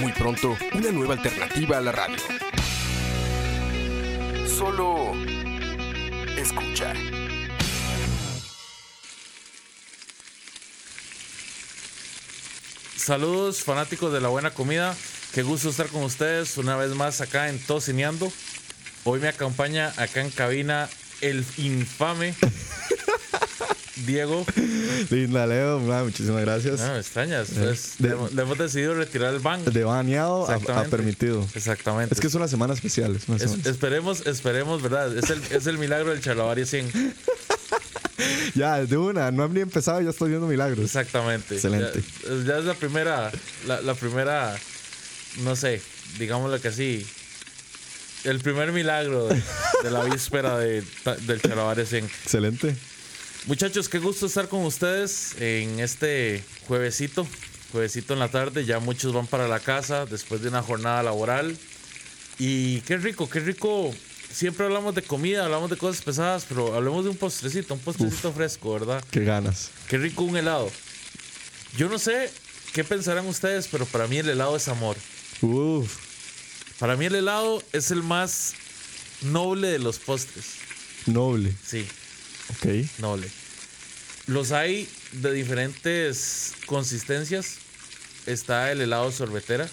Muy pronto, una nueva alternativa a la radio. Solo escucha. Saludos fanáticos de la buena comida. Qué gusto estar con ustedes una vez más acá en Tocineando. Hoy me acompaña acá en cabina el infame Diego. Linda, Leo. ma, Muchísimas gracias. No, me extrañas. Eh, es- de- le, hemos- le hemos decidido retirar el ban. De baneado a, permitido. Exactamente. Es que es una semana especial. es una Es- semana- esperemos, esperemos, ¿verdad? Es el, es el milagro del Charlavaria 100. Ya, de una. No han ni empezado, ya estoy viendo milagros. Exactamente. Excelente. Ya, ya es la primera, la, la primera, no sé, digámoslo que así. El primer milagro de, de la víspera de, del Charlavaria 100. Excelente. Muchachos, qué gusto estar con ustedes en este juevesito, juevesito en la tarde. Ya muchos van para la casa después de una jornada laboral. Y qué rico, qué rico. Siempre hablamos de comida, hablamos de cosas pesadas, pero hablemos de un postrecito, un postrecito fresco, ¿verdad? Qué ganas. Qué rico un helado. Yo no sé qué pensarán ustedes, pero para mí el helado es amor. Uf. Para mí el helado es el más noble de los postres. Noble. Sí, Ok. noble. Los hay de diferentes consistencias. Está el helado sorbetera,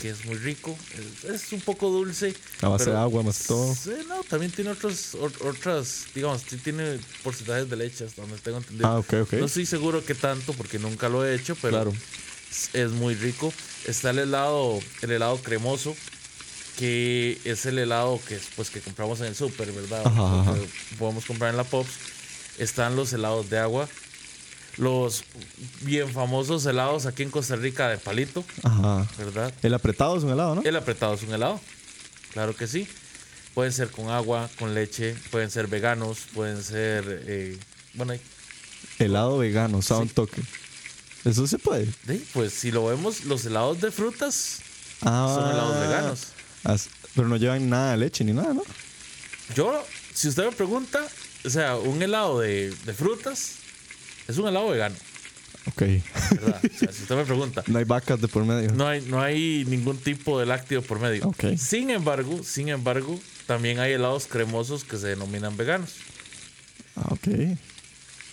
que es muy rico. Es, es un poco dulce. A base de agua más que todo. Sí, no, también tiene otros, ot- otras, digamos, tiene porcentajes de leche, hasta donde tengo entendido. Ah, ok, ok. No estoy seguro qué tanto, porque nunca lo he hecho, pero Claro. es, es muy rico. Está el helado, el helado cremoso, que es el helado que, pues, que compramos en el súper, ¿verdad? Ajá, ajá. Que podemos comprar en la Pops. Están los helados de agua. Los bien famosos helados aquí en Costa Rica de palito, Ajá. ¿verdad? El apretado es un helado, ¿no? El apretado es un helado. Claro que sí. Pueden ser con agua, con leche, pueden ser veganos, pueden ser. eh, bueno, hay- Helado vegano, un Sí. toque. Eso se puede. de- pues si lo vemos, los helados de frutas Ah. son helados veganos. Pero no llevan nada de leche ni nada, ¿no? Yo, si usted me pregunta, o sea, un helado de, de frutas es un helado vegano, Ok. ¿verdad? O sea, si usted me pregunta. No hay vacas de por medio. No hay, no hay ningún tipo de lácteo por medio. Ok. Sin embargo, sin embargo, también hay helados cremosos que se denominan veganos. Ah, ok.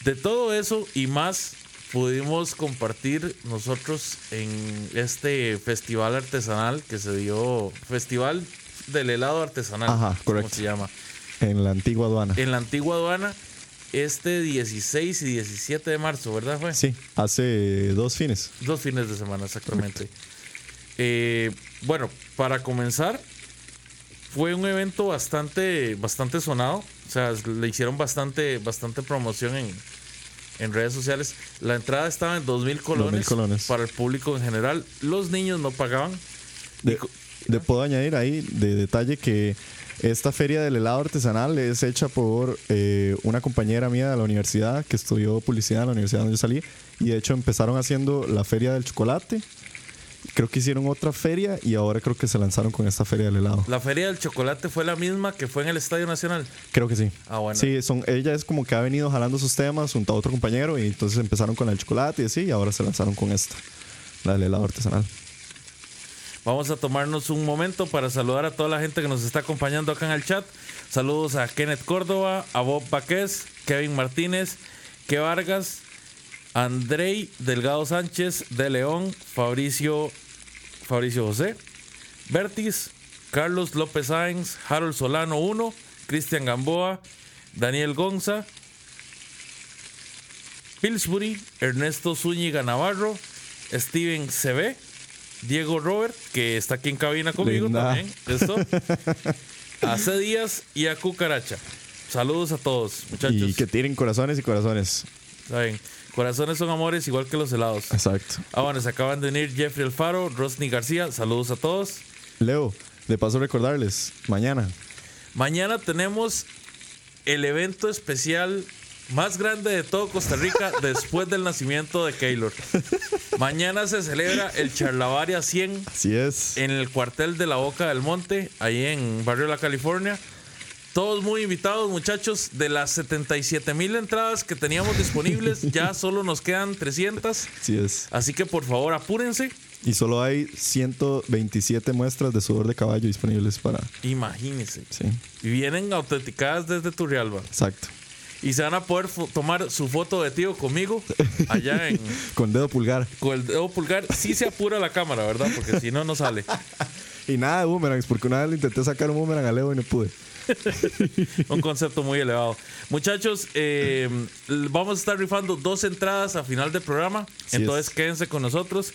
De todo eso y más pudimos compartir nosotros en este festival artesanal que se dio, Festival del Helado Artesanal, Ajá, como correcto. se llama, En la antigua aduana. en la antigua aduana, este 16 y 17 de marzo, ¿verdad? Fue? Sí, hace dos fines. Dos fines de semana, exactamente. Eh, bueno, para comenzar, fue un evento bastante, bastante sonado. O sea, le hicieron bastante, bastante promoción en, en redes sociales. La entrada estaba en 2.000 colones, colones. para el público en general. Los niños no pagaban. De, de- puedo añadir ahí de detalle que esta feria del helado artesanal es hecha por eh, una compañera mía de la universidad que estudió publicidad en la universidad donde yo salí. Y de hecho empezaron haciendo la feria del chocolate. Creo que hicieron otra feria y ahora creo que se lanzaron con esta feria del helado. La feria del chocolate fue la misma que fue en el Estadio Nacional. Creo que sí. Ah, bueno. Sí, son, ella es como que ha venido jalando sus temas junto a otro compañero y entonces empezaron con el chocolate y así y ahora se lanzaron con esta, la del helado artesanal. Vamos a tomarnos un momento para saludar a toda la gente que nos está acompañando acá en el chat. Saludos a Kenneth Córdoba, a Bob Paquez, Kevin Martínez, Que Vargas, Andrei Delgado Sánchez de León, Fabricio, Fabricio José, Bertis, Carlos López Sáenz, Harold Solano 1, Cristian Gamboa, Daniel Gonza, Pillsbury, Ernesto Zúñiga Navarro, Steven CB, Diego Robert, que está aquí en cabina conmigo Linda. también. Esto. A C. Díaz y a Cucaracha. Saludos a todos, muchachos. Y que tiren corazones y corazones. Corazones son amores igual que los helados. Exacto. Ah, bueno, se acaban de unir Jeffrey Alfaro, Rosny García. Saludos a todos. Leo, de paso recordarles, mañana. Mañana tenemos el evento especial más grande de todo Costa Rica después del nacimiento de Keylor. Mañana se celebra el Charlavaria 100 Así es. en el cuartel de la Boca del Monte, ahí en Barrio La California. Todos muy invitados, muchachos. De las 77 mil entradas que teníamos disponibles, ya solo nos quedan 300. Así es. Así que por favor, apúrense. Y solo hay 127 muestras de sudor de caballo disponibles para. Imagínense. Sí, Y vienen autenticadas desde Turrialba. exacto. Y se van a poder tomar su foto de tío conmigo allá en. Con dedo pulgar. Con el dedo pulgar. Sí se apura la cámara, ¿verdad? Porque si no, no sale. Y nada de boomerangs, porque una vez le intenté sacar un boomerang a Leo y no pude. Un concepto muy elevado. Muchachos, eh, vamos a estar rifando dos entradas a final del programa. Entonces es. quédense con nosotros.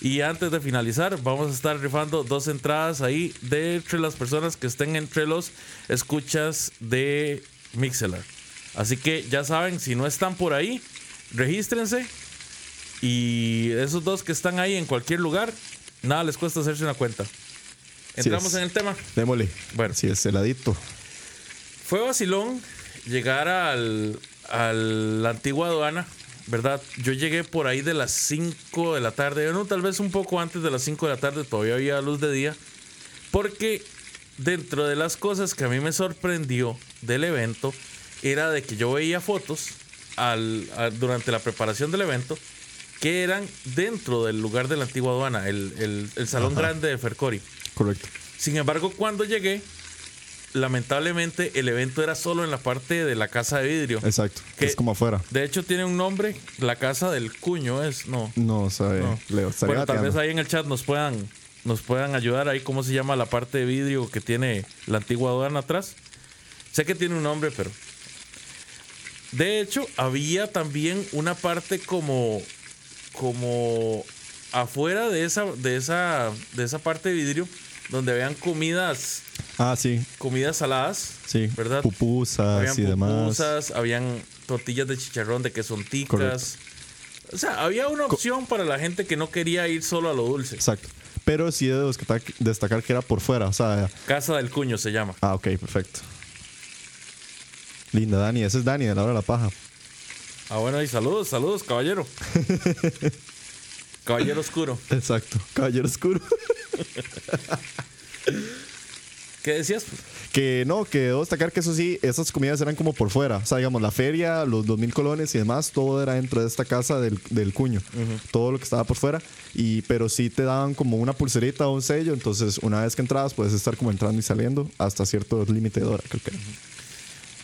Y antes de finalizar, vamos a estar rifando dos entradas ahí de entre las personas que estén entre los escuchas de Mixelar. Así que ya saben, si no están por ahí, regístrense. Y esos dos que están ahí en cualquier lugar, nada les cuesta hacerse una cuenta. Entramos en el tema. Démosle. Bueno. Sí, es heladito. Fue vacilón llegar al, a la antigua aduana, ¿verdad? Yo llegué por ahí de las 5 de la tarde, no, tal vez un poco antes de las 5 de la tarde, todavía había luz de día, porque dentro de las cosas que a mí me sorprendió del evento era de que yo veía fotos al, durante la preparación del evento que eran dentro del lugar de la antigua aduana, el, el- el salón Ajá. grande de Fercori. Correcto. Sin embargo, cuando llegué, lamentablemente el evento era solo en la parte de la casa de vidrio. Exacto. ¿Qué? Es como afuera. De hecho, tiene un nombre, la casa del cuño es, no. No, sabe. no. Leo, estaría Bueno, tal vez ahí en el chat nos puedan, nos puedan ayudar ahí cómo se llama la parte de vidrio que tiene la antigua aduana atrás. Sé que tiene un nombre, pero. De hecho, había también una parte como. como afuera de esa, de esa, de esa parte de vidrio, donde habían comidas, Ah, sí. comidas saladas. Sí. ¿Verdad? Pupusas Habían y demás. pupusas, habían tortillas de chicharrón de quesonticas. Correcto. O sea, había una opción para la gente que no quería ir solo a lo dulce. Exacto. Pero sí debo destacar, destacar que era por fuera. O sea, Casa del Cuño se llama. ah, ok, perfecto. Linda, Dani. Ese es Dani de la hora de la paja. Ah, bueno, y saludos, saludos, caballero. caballero oscuro. Exacto. Caballero Oscuro. ¿Qué decías? Que no, que debo destacar que eso sí, esas comidas eran como por fuera. O sea, digamos, la feria, los 2000 colones y demás, todo era dentro de esta casa del, del cuño. Todo lo que estaba por fuera. Y, pero sí te daban como una pulserita o un sello. Entonces, una vez que entrabas, puedes estar como entrando y saliendo hasta cierto límite de hora, creo que. era.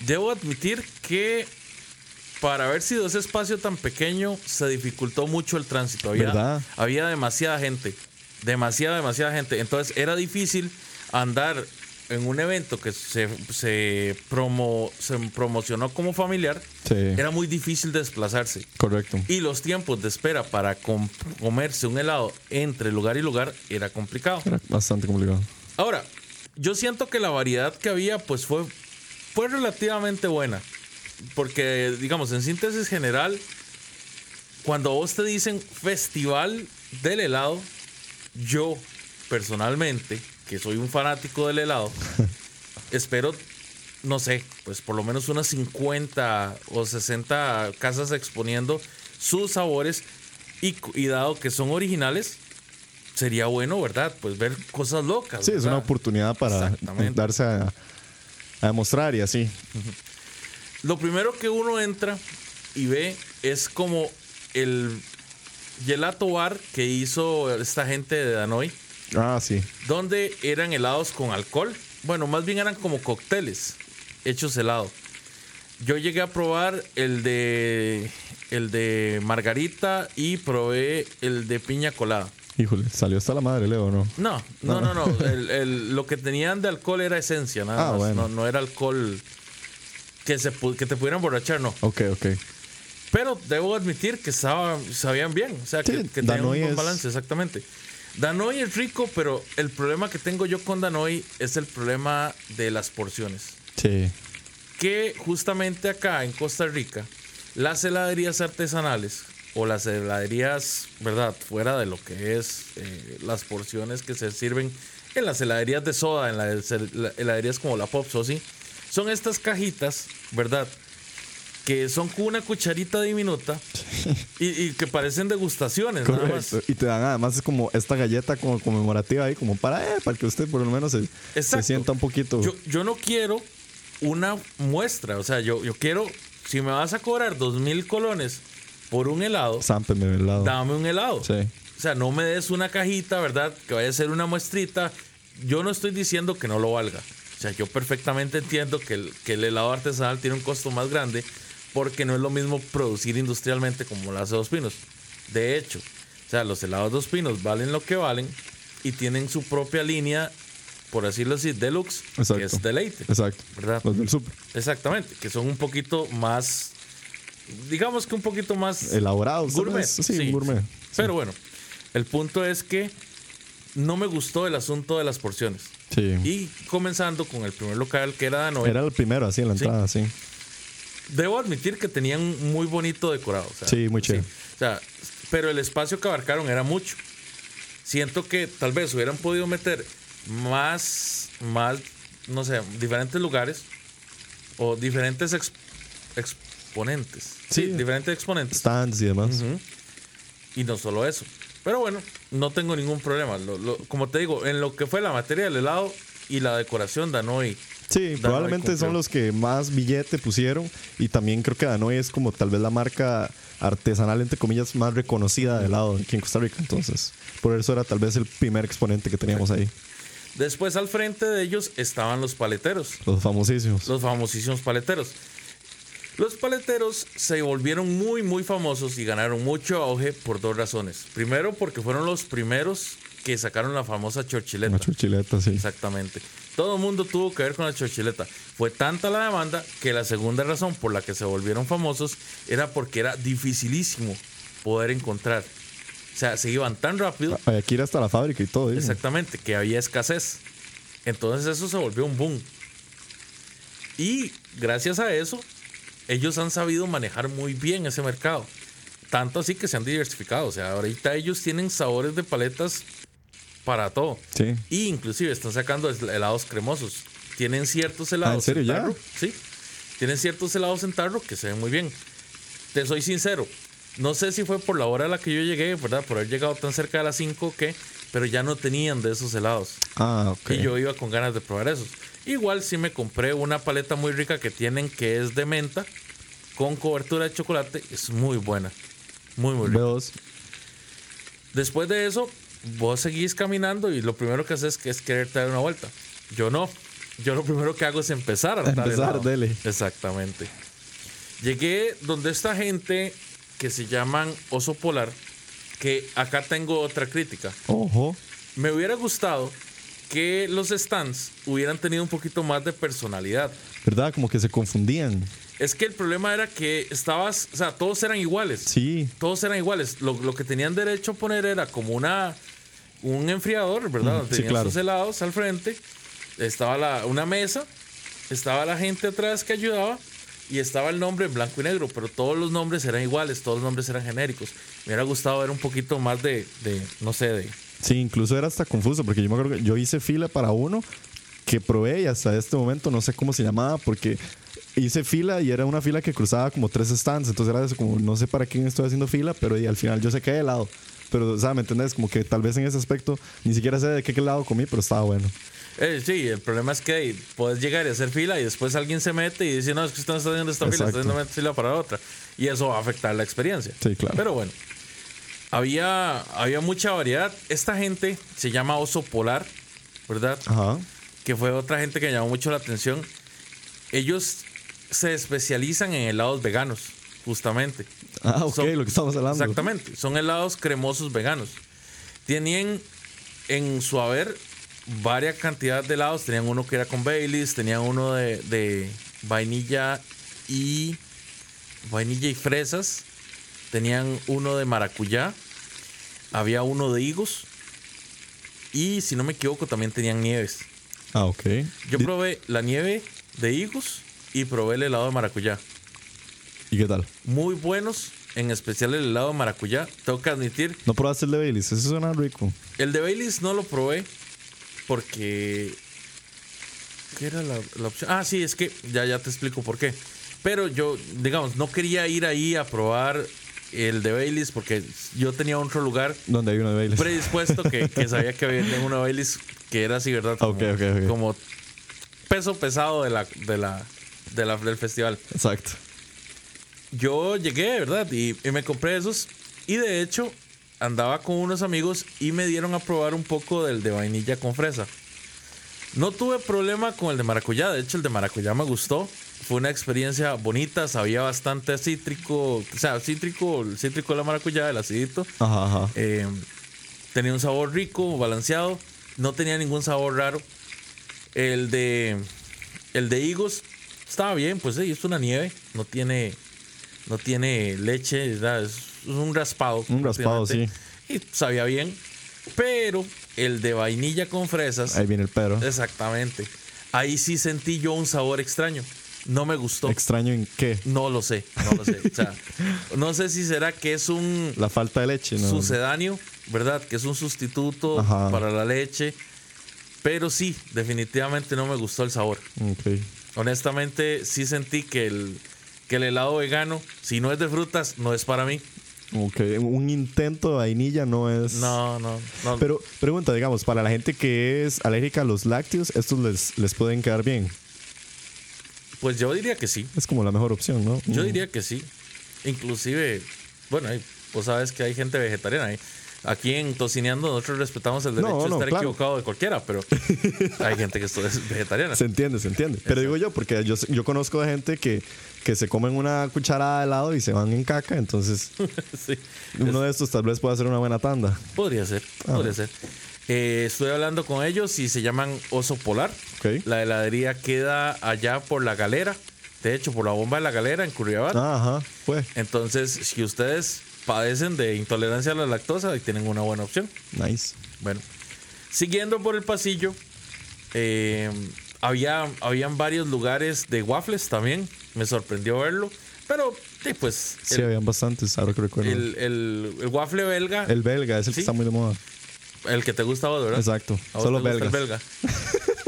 Debo admitir que para haber sido ese espacio tan pequeño, se dificultó mucho el tránsito. Había, ¿Verdad? había demasiada gente. Demasiada, demasiada gente. Entonces era difícil andar en un evento que se, se, promo, se promocionó como familiar. Sí, Era muy difícil desplazarse. correcto. Y los tiempos de espera para com- comerse un helado entre lugar y lugar era complicado. Era bastante complicado. Ahora, yo siento que la variedad que había pues fue, fue relativamente buena. Porque, digamos, en síntesis general, cuando a vos te dicen festival del helado, yo personalmente, que soy un fanático del helado, espero, no sé, pues por lo menos unas 50 o 60 casas exponiendo sus sabores y, dado que son originales, sería bueno, ¿verdad? Pues ver cosas locas. Sí, es una oportunidad para darse a, a demostrar y así. Lo primero que uno entra y ve es como el gelato bar que hizo esta gente de Danoi, Ah, sí. donde eran helados con alcohol. Bueno, más bien eran como cócteles hechos helado. Yo llegué a probar el de el de margarita y probé el de piña colada. Híjole, salió hasta la madre, Leo, ¿no? No, no, no, no. El- el- lo que tenían de alcohol era esencia, nada Ah, más. bueno. No, no era alcohol que, se, que te pudieran borrachar, no. Ok, ok. Pero debo admitir que sabían bien. O sea, que, Sí, que tenían un buen es- balance, exactamente. Danoi es rico, pero el problema que tengo yo con Danoi es el problema de las porciones. Sí. Que justamente acá en Costa Rica Las heladerías artesanales o las heladerías, ¿verdad? Fuera de lo que es eh, las porciones que se sirven en las heladerías de soda, en las hel- heladerías como la Pops o así, son estas cajitas, ¿verdad? Que son con una cucharita diminuta y, y que parecen degustaciones, nada más. Correcto. Y te dan además es como esta galleta como conmemorativa ahí, como para, eh, para que usted por lo menos se, se sienta un poquito. Yo, yo no quiero una muestra, o sea, yo, yo quiero, si me vas a cobrar dos mil colones por un helado, Zámpeme del lado. dame un helado. Sí. O sea, no me des una cajita, ¿verdad? Que vaya a ser una muestrita. Yo no estoy diciendo que no lo valga. O sea, yo perfectamente entiendo que el, que el helado artesanal tiene un costo más grande porque no es lo mismo producir industrialmente como lo hace Dos Pinos. De hecho, o sea, los helados Dos Pinos valen lo que valen y tienen su propia línea, por decirlo así, deluxe, que Exacto. es deleite. Exacto. ¿Verdad? Los del súper. Exactamente, que son un poquito más, digamos que un poquito más Elaborados. gourmet. Sí, gourmet. Sí. Pero bueno, el punto es que no me gustó el asunto de las porciones. Sí. Y comenzando con el primer local que era Danoy, Era el primero así en la entrada, sí. debo admitir que tenían muy bonito decorado. o sea, Sí, muy chévere. O sea, pero el espacio que abarcaron era mucho. Siento que tal vez hubieran podido meter más, más, no sé, diferentes lugares o diferentes ex- exponentes. Sí, Sí. diferentes exponentes. Stands y demás. Ujú. Y no solo eso. Pero bueno, no tengo ningún problema. Lo- lo- como te digo, en lo que fue la materia del helado y la decoración, Danoy. Sí, Danoy probablemente cumplió. son los que más billete pusieron y también creo que Danoy es como tal vez la marca artesanal, entre comillas, más reconocida de helado aquí en Costa Rica. Entonces, por eso era tal vez el primer exponente que teníamos ahí. Después al frente de ellos estaban los paleteros, Los famosísimos. los famosísimos paleteros. Los paleteros se volvieron muy, muy famosos y ganaron mucho auge por dos razones. Primero, porque fueron los primeros que sacaron la famosa chorchileta. Una chuchileta, sí. Exactamente. Todo el mundo tuvo que ver con la chorchileta. Fue tanta la demanda que la segunda razón por la que se volvieron famosos era porque era dificilísimo poder encontrar. O sea, se iban tan rápido, Hay que ir hasta la fábrica y todo. ¿eh? exactamente, que había escasez. Entonces eso se volvió un boom. Y gracias a eso, ellos han sabido manejar muy bien ese mercado. Tanto así que se han diversificado. O sea, ahorita ellos tienen sabores de paletas para todo. Sí. Y inclusive están sacando hel- helados cremosos. Tienen ciertos helados Ah, ¿en serio ya? tarro. Sí. Tienen ciertos helados en tarro que se ven muy bien. Te soy sincero. No sé si fue por la hora a la que yo llegué, ¿verdad? Por haber llegado tan cerca de las 5 o qué. Pero ya no tenían de esos helados. Ah, ok. Y yo iba con ganas de probar esos. Igual sí me compré una paleta muy rica que tienen que es de menta con cobertura de chocolate. Es muy buena. Muy, muy rica. B2. Después de eso, vos seguís caminando y lo primero que haces es querer dar una vuelta. Yo no. Yo lo primero que hago es empezar a dar Empezar, dele. Exactamente. Llegué donde esta gente que se llaman Oso Polar, que acá tengo otra crítica. Ojo. Me hubiera gustado que los stands hubieran tenido un poquito más de personalidad. ¿Verdad? Como que se confundían. Es que el problema era que estabas, o sea, todos eran iguales. Sí. todos eran iguales. Lo, lo que tenían derecho a poner era como una un enfriador, ¿verdad? Sí, Tenían claro. sus helados al frente, estaba la, una mesa, estaba la gente atrás que ayudaba y estaba el nombre en blanco y negro, pero todos los nombres eran iguales, todos los nombres eran genéricos. Me hubiera gustado ver un poquito más de, de no sé, de... Sí, incluso era hasta confuso porque yo me acuerdo que yo hice fila para uno que probé y hasta este momento no sé cómo se llamaba porque hice fila y era una fila que cruzaba como tres stands, entonces era como no sé para quién estoy haciendo fila, pero al final yo sé que de lado. Pero, o sea, ¿me entendés? Como que tal vez en ese aspecto ni siquiera sé de qué lado comí, pero estaba bueno. Eh, sí, el problema es que hey, puedes llegar y hacer fila y después alguien se mete y dice, no, es que usted no está haciendo esta fila, está haciendo una fila para otra. Y eso va a afectar la experiencia. Sí, claro. Pero bueno, había, había mucha variedad. Esta gente se llama Oso Polar, ¿verdad? Ajá. Que fue otra gente que llamó mucho la atención. Ellos se especializan en helados veganos, justamente. Ah, ok, Son- lo que estamos hablando. Exactamente, son helados cremosos veganos. Tenían en su haber varias cantidades de helados. Tenían uno que era con Baileys, tenían uno de, de vainilla y vainilla y fresas. Tenían uno de maracuyá. Había uno de higos. Y si no me equivoco, también tenían nieves. Ah, ok. Yo probé la nieve de higos y probé el helado de maracuyá. ¿Y qué tal? Muy buenos, en especial el helado de maracuyá. Tengo que admitir, ¿No probaste el de Baileys? Ese suena rico. el de Baileys no lo probé porque... ¿Qué era la, la opción? Ah, sí, es que ya, ya te explico por qué. Pero yo, digamos, no quería ir ahí a probar el de Baileys porque yo tenía otro lugar ¿Dónde hay uno de Baileys? predispuesto que, que sabía que había una Baileys que era así, ¿verdad? Como, Ok, ok, ok. como peso pesado de la, de la, de la- del festival. Exacto. Yo llegué, ¿verdad? Y, y me compré esos. Y de hecho, andaba con unos amigos y me dieron a probar un poco del de vainilla con fresa. No tuve problema con el de maracuyá. De hecho, el de maracuyá me gustó. Fue una experiencia bonita. Sabía bastante cítrico. O sea, cítrico, el cítrico de la maracuyá, el acidito. Ajá, ajá. Eh, tenía un sabor rico, balanceado. No tenía ningún sabor raro. El de el de higos estaba bien, pues sí, es una nieve. No tiene no tiene leche, ¿verdad? es, es un raspado. Un raspado, prácticamente. Y sabía bien. Pero el de vainilla con fresas, Ahí viene el pero. exactamente. Ahí sí sentí yo un sabor extraño. No me gustó. ¿Extraño en qué? no lo sé, no lo sé. O sea, no sé si será que es un La falta de leche, ¿no? sucedáneo, ¿verdad? Que es un sustituto Ajá. para la leche. Pero sí, definitivamente no me gustó el sabor. Honestamente, sí sentí que el, que el helado vegano, si no es de frutas, no es para mí. Ok. Un intento de vainilla no es. No, no, no. Pero pregunta, digamos, para la gente que es alérgica a los lácteos, estos les, les pueden quedar bien. pues yo diría que sí. Es como la mejor opción, ¿no? Yo Mm. diría que sí. Inclusive, bueno, vos sabes que hay gente vegetariana. ahí. Aquí en Tocineando nosotros respetamos el derecho no, de estar claro. equivocado de cualquiera, pero hay gente que es vegetariana. Se entiende, se entiende. Pero digo yo, porque yo, yo conozco de gente que, que se comen una cucharada de helado y se van en caca, entonces Sí. uno de estos tal vez pueda hacer una buena tanda. Podría ser, Ah. podría ser. Eh, estoy hablando con ellos y se llaman Oso Polar. Ok. La heladería queda allá por la galera. De hecho, por la bomba de la galera en Curriabat. Ajá, fue. Entonces, si ustedes padecen de intolerancia a la lactosa, ahí tienen una buena opción. Nice. Bueno, siguiendo por el pasillo, eh, había, habían varios lugares de waffles también. Me sorprendió verlo. Pero, sí, pues, Sí, el, habían bastantes, ahora que recuerdo. El, el, el- el waffle belga, el, belga es el Sí. que está muy de moda. que te gusta vos, ¿verdad? Exacto. ¿A vos Solo belgas. el belga?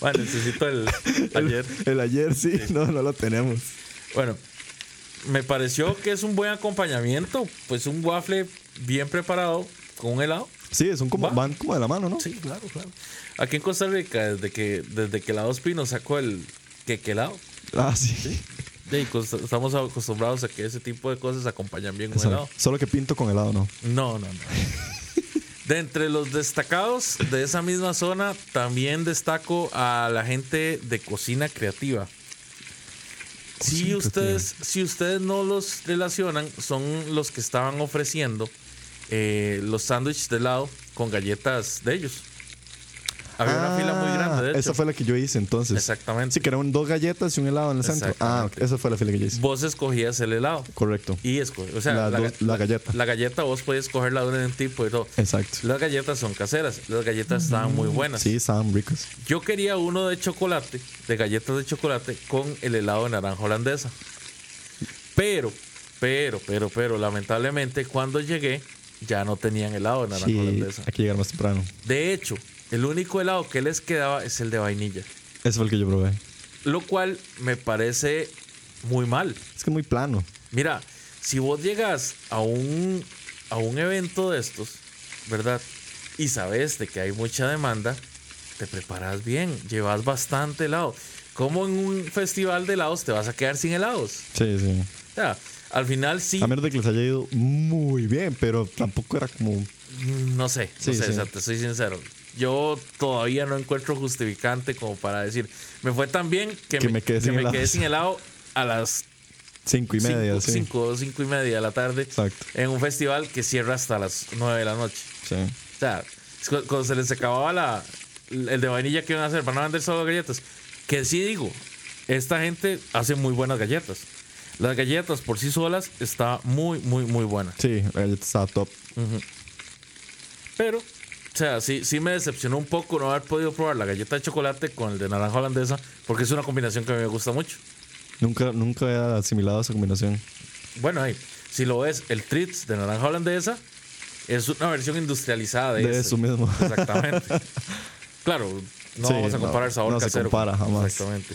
bueno, necesito el ayer. El ayer sí, no, no lo tenemos. Bueno, me pareció que es un buen acompañamiento. Pues un waffle bien preparado con un helado. Sí, son como, Va. van como de la mano, ¿no? Sí, claro, claro. Aquí en Costa Rica, desde que, desde que Helados Pino sacó el quequelado, Ah, sí. estamos acostumbrados a que ese tipo de cosas acompañan bien un Exacto. helado. Solo que pinto con helado, ¿no? No, no, no. De entre los destacados de esa misma zona, también destaco a la gente de cocina creativa. Si ustedes, si ustedes no los relacionan, son los que estaban ofreciendo eh, los sándwiches de helado con galletas de ellos. Había una fila muy grande, de hecho. Ah, Esa fue la que yo hice entonces. Exactamente. Sí, que eran dos galletas y un helado en el centro. Ah, esa fue la fila que yo hice. Vos escogías el helado Correcto. y escogías, o sea, La la, dos- la galleta. La galleta vos podés escogerla de un tipo y todo. Exacto. Las galletas son caseras, las galletas estaban muy buenas. Sí, estaban ricos. Yo quería uno de chocolate, de galletas de chocolate, con el helado de naranja holandesa. Pero, pero, pero, pero, lamentablemente, cuando llegué, ya no tenían helado de naranja Sí, holandesa. hay que llegar más temprano. De hecho, el único helado que les quedaba es el de vainilla. Ese fue el que yo probé. Lo cual me parece muy mal. Es que muy plano. Mira, si vos llegas a un, a un evento de estos, ¿verdad? Y sabes de que hay mucha demanda, te preparas bien, llevas bastante helado. Como en un festival de helados te vas a quedar sin helados? Sí, sí. O sea, al final sí, A menos de que les haya ido muy bien, pero tampoco era como. mm, no sé, no Sí, sé, sí. o sea, te soy sincero. Yo todavía no encuentro justificante como para decir, me fue tan bien que, Que me quedé sin quedé helados". sin helado a las Cinco y media, cinco, sí. cinco, cinco y media de la tarde Exacto. en un festival que cierra hasta las 9 de la noche. Sí. O sea, cuando se les acababa la, el de vainilla que iban a hacer para no vender solo galletas. Que sí digo, esta gente hace muy buenas galletas. Las galletas por sí solas está muy, muy, muy buena. Sí, estaba top. Pero, o sea, sí, sí me decepcionó un poco no haber podido probar la galleta de chocolate con el de naranja holandesa, porque es una combinación que a mí me gusta mucho. Nunca, nunca he asimilado esa combinación. Bueno, ahí, si lo ves, el Tritz de naranja holandesa es una versión industrializada de, De ese. eso mismo. Exactamente. claro, no Sí, vamos a no, comparar el sabor no se casero. compara jamás. Exactamente.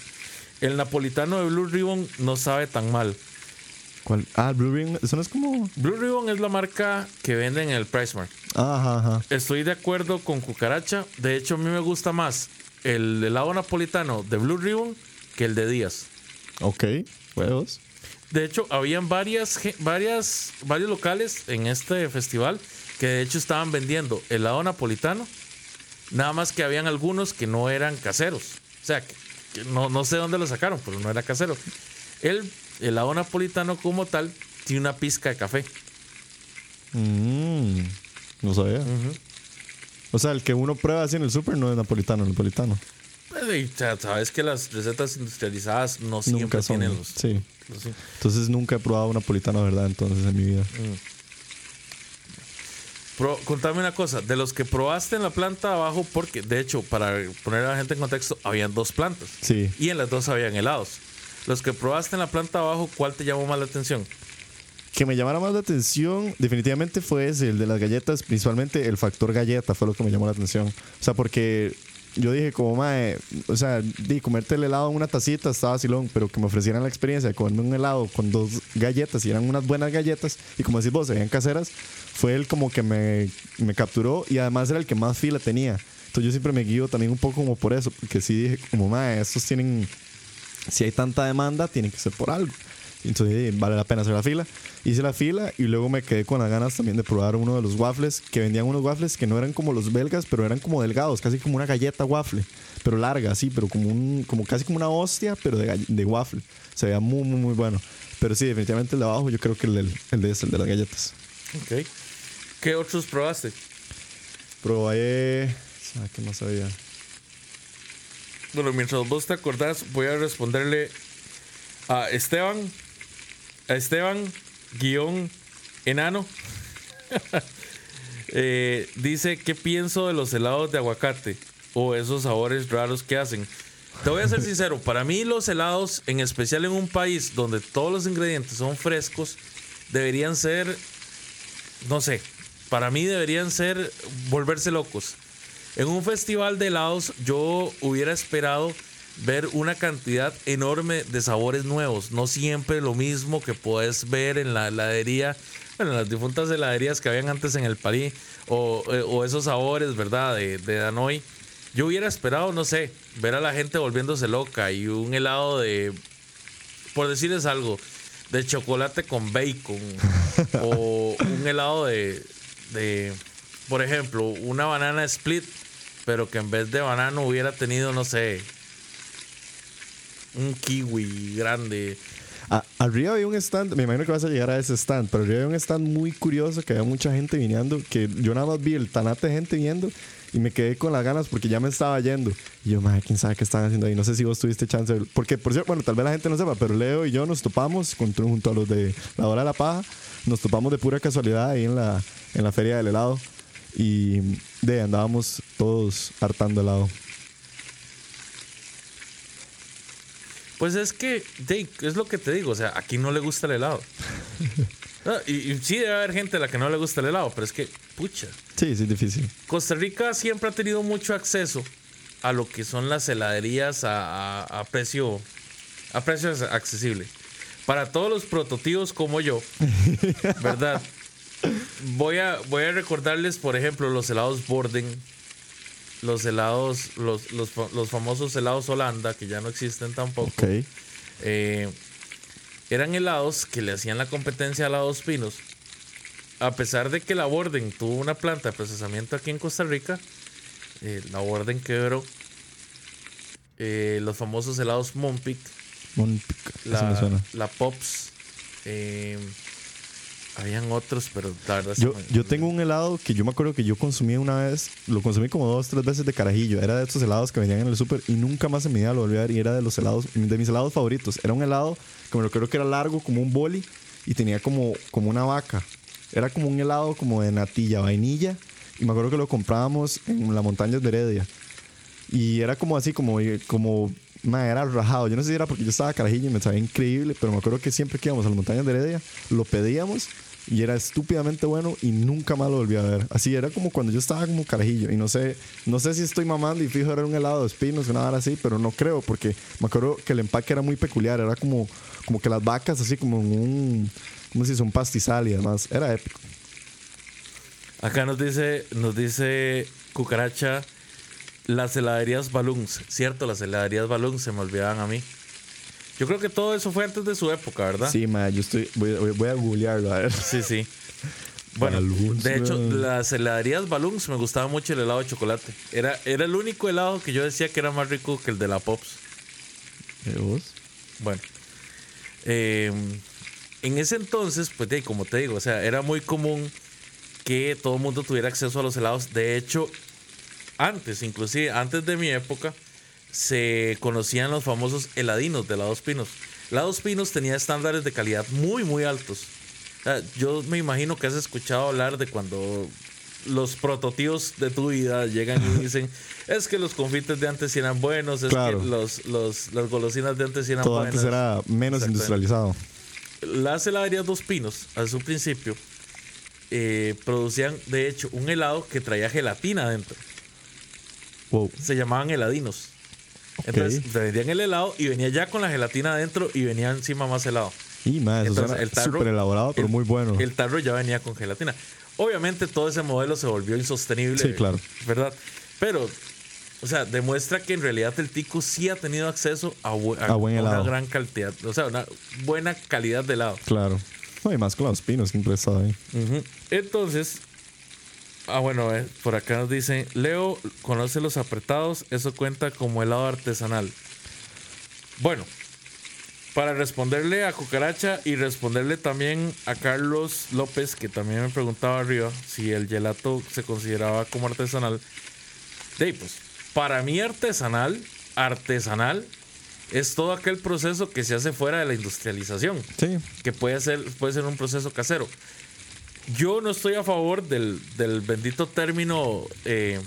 El napolitano de Blue Ribbon no sabe tan mal. ¿Cuál? Ah, Blue Ring. Eso no es como. Blue Ribbon es la marca que venden en el Price Mart. Ajá, ajá. Estoy de acuerdo con Cucaracha. De hecho, a mí me gusta más el helado napolitano de Blue Ribbon que el de Díaz. Ok. Huevos. De hecho, habían varias, varias, varios locales en este festival que de hecho estaban vendiendo helado napolitano. Nada más que habían algunos que no eran caseros. O sea, que, que no, no sé dónde lo sacaron, pero no era casero. El helado napolitano como tal tiene una pizca de café. Mm, no sabía. O sea, el que uno prueba así en el súper no es napolitano, napolitano. Pues, sabes que las recetas industrializadas no siempre Nunca son. tienen los, Sí. los- sí. Entonces nunca he probado un napolitano, ¿verdad? Entonces en mi vida. Pro- contame una cosa, de los que probaste en la planta abajo, porque de hecho, para poner a la gente en contexto, habían dos plantas. Sí. Y en las dos habían helados. Los que probaste en la planta abajo, ¿cuál te llamó más la atención? Que me llamara más la atención, definitivamente fue ese, el de las galletas, principalmente el factor galleta fue lo que me llamó la atención. O sea, porque yo dije como, mae, o sea, di, comerte el helado en una tacita estaba vacilón, pero que me ofrecieran la experiencia de comerme un helado con dos galletas y eran unas buenas galletas, y como decís vos, se veían caseras, fue el como que me, me capturó y además era el que más fila tenía. Entonces yo siempre me guío también un poco como por eso, porque sí dije como, mae, estos tienen si hay tanta demanda, tiene que ser por algo. Entonces eh, vale la pena hacer la fila. Hice la fila y luego me quedé con las ganas también de probar uno de los waffles, que vendían unos waffles que no eran como los belgas, pero eran como delgados, casi como una galleta waffle, pero larga, así, pero como un, como casi como una hostia, pero de, de waffle. Se veía muy, muy, muy bueno. Pero sí, definitivamente el de abajo, yo creo que el, del- el de ese, el de las galletas. Ok. ¿Qué otros probaste? Probé. ¿Qué más había? Bueno, mientras vos te acordás, voy a responderle a Esteban, a Esteban, guion enano. Eh, dice, ¿qué pienso de los helados de aguacate? O esos sabores raros que hacen. Te voy a ser sincero, para mí los helados, en especial en un país donde todos los ingredientes son frescos, deberían ser, no sé, para mí deberían ser volverse locos. En un festival de helados yo hubiera esperado ver una cantidad enorme de sabores nuevos, no siempre lo mismo que puedes ver en la heladería, bueno, en las difuntas heladerías que habían antes en el París, o, eh, o esos sabores, ¿verdad?, de, de Danoi. Yo hubiera esperado, no sé, ver a la gente volviéndose loca y un helado de, por decirles algo, de chocolate con bacon, o un helado de, de, por ejemplo, una banana split, pero que en vez de banano hubiera tenido, no sé, un kiwi grande. Arriba había un stand, me imagino que vas a llegar a ese stand, pero arriba había un stand muy curioso que había mucha gente viniendo, que yo nada más vi el tanate de gente viendo y me quedé con las ganas porque ya me estaba yendo. Y yo, madre, quién sabe qué están haciendo ahí. No sé si vos tuviste chance. Porque, por cierto, bueno, tal vez la gente no sepa, pero Leo y yo nos topamos junto, junto a los de la hora de la paja. Nos topamos de pura casualidad ahí en la, en la feria del helado. Y de andábamos todos hartando helado. Pues es que, Jake, es lo que te digo, o sea, aquí no le gusta el helado. Y, y sí debe haber gente a la que no le gusta el helado, pero es que, pucha, Sí, sí, es difícil. Costa Rica siempre ha tenido mucho acceso a lo que son las heladerías a, a- a precio a precio accesible. Para todos los prototipos como yo, ¿verdad? Voy a, voy a recordarles, por ejemplo, los helados Borden, los helados, los, los, los famosos helados Holanda, que ya no existen tampoco. Ok. Eh, eran helados que le hacían la competencia a helados pinos. A pesar de que la Borden tuvo una planta de procesamiento aquí en Costa Rica, eh, la Borden quebró. Eh, los famosos helados Monpic, Monpic, me la, suena. la Pops. eh, habían otros, pero la verdad Yo, me- yo tengo un helado que yo me acuerdo que yo consumí una vez, lo consumí como dos, tres veces de carajillo. Era de estos helados que venían en el súper y nunca más en mi vida lo volví a ver. Y era de los helados, de mis helados favoritos. Era un helado que me recuerdo que era largo como un boli y tenía como, como una vaca. Era como un helado como de natilla, vainilla. Y me acuerdo que lo comprábamos en las montañas de Heredia. Y era como así, como, como ma, era rajado. Yo no sé si era porque yo estaba carajillo y me sabía increíble, pero me acuerdo que siempre que íbamos a las montañas de Heredia, lo pedíamos y era estúpidamente bueno y nunca más lo volví a ver. Así era como cuando yo estaba como carajillo y no sé, no sé si estoy mamando y fijo era un helado de espinos, una hora así, pero no creo porque me acuerdo que el empaque era muy peculiar, era como, como que las vacas así como un, como si es un pastizal y además era épico. Acá nos dice, nos dice Cucaracha, las heladerías Balloons. Cierto, las heladerías Balloons se me olvidaban a mí. Yo creo que todo eso fue antes de su época, ¿verdad? Sí, ma, yo estoy, voy, voy- a googlearlo, a ver. Sí, sí. Bueno, Balloons, de hecho, man. las heladerías Balloons me gustaba mucho el helado de chocolate. Era, era el único helado que yo decía que era más rico que el de la Pops. ¿Eh, vos? Bueno, eh, en ese entonces, pues de, como te digo, o sea, era muy común que todo el mundo tuviera acceso a los helados. De hecho, antes, inclusive antes de mi época, se conocían los famosos heladinos de Helados Pinos. Helados Pinos tenía estándares de calidad muy, muy altos. Yo me imagino que has escuchado hablar de cuando los prototipos de tu vida llegan y dicen, es que los confites de antes eran buenos, es Claro. que los, los, las golosinas de antes eran Todo buenas. antes era menos industrializado. Las heladerías Dos Pinos, a su principio, eh, producían de hecho un helado que traía gelatina adentro. Wow. Se llamaban heladinos. Ok. Entonces te vendían el helado y venía ya con la gelatina adentro y venía encima más helado. Y más, Entonces, el tarro- súper elaborado, pero el- muy bueno. El tarro ya venía con gelatina. Obviamente todo ese modelo se volvió insostenible. Sí, claro. ¿Verdad? Pero, o sea, demuestra que en realidad el tico sí ha tenido acceso a, bu- a- A buen a una helado. gran cantidad, o sea, una buena calidad de helado. Claro. No, y más con los pinos, siempre estado ahí. Entonces, ah, bueno, eh, por acá nos dicen, Leo conoce los apretados, eso cuenta como helado artesanal. Bueno, para responderle a Cucaracha y responderle también a Carlos López, que también me preguntaba arriba si el gelato se consideraba como artesanal. De, pues, para mí artesanal, artesanal, es todo aquel proceso que se hace fuera de la industrialización Sí. que puede ser, puede ser un proceso casero. Yo no estoy a favor del, del bendito término eh,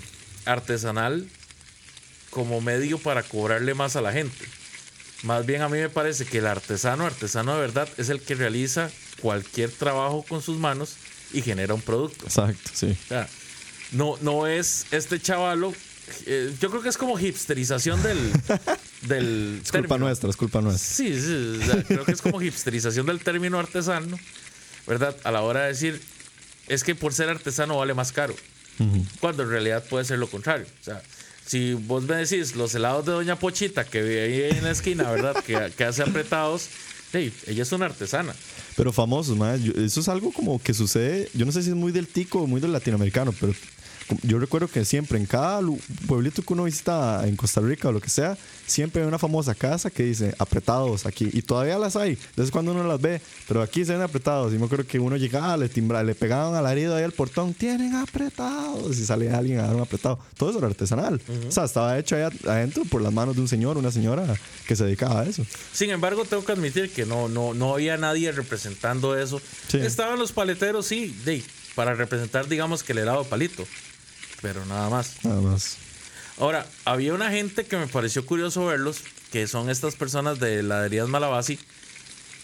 artesanal como medio para cobrarle más a la gente. Más bien a mí me parece que el artesano, artesano de verdad, es el que realiza cualquier trabajo con sus manos y genera un producto. Exacto, sí. O sea, no, no es este chavalo. eh, yo creo que es como hipsterización del. del Es culpa nuestra, es culpa nuestra. Sí, sí, o sea, creo que es como hipsterización del término artesano, ¿verdad? A la hora de decir, es que por ser artesano vale más caro, cuando en realidad puede ser lo contrario. O sea, si vos me decís los helados de Doña Pochita que vive ahí en la esquina, ¿verdad? Que, que hace apretados, hey, ella es una artesana. Pero famosos, man. yo- eso es algo como que sucede. Yo no sé si es muy del tico o muy del latinoamericano, pero yo recuerdo que siempre en cada pueblito que uno visita en Costa Rica o lo que sea, siempre hay una famosa casa que dice apretados aquí. Y todavía las hay. Entonces cuando uno las ve, pero aquí se ven apretados. Y me acuerdo que uno llegaba, le timbraba, le pegaban al herido ahí al portón, tienen apretados. Y salía alguien a dar un apretado. Todo eso era artesanal. O sea, estaba hecho ahí ad- adentro por las manos de un señor, una señora que se dedicaba a eso. Sin embargo, tengo que admitir que no, no, no había nadie representando eso. Sí. Estaban los paleteros, sí, de, para representar, digamos, que el helado palito. Pero nada más. Nada más. Ahora, había una gente que me pareció curioso verlos, que son estas personas de heladerías Malabasi,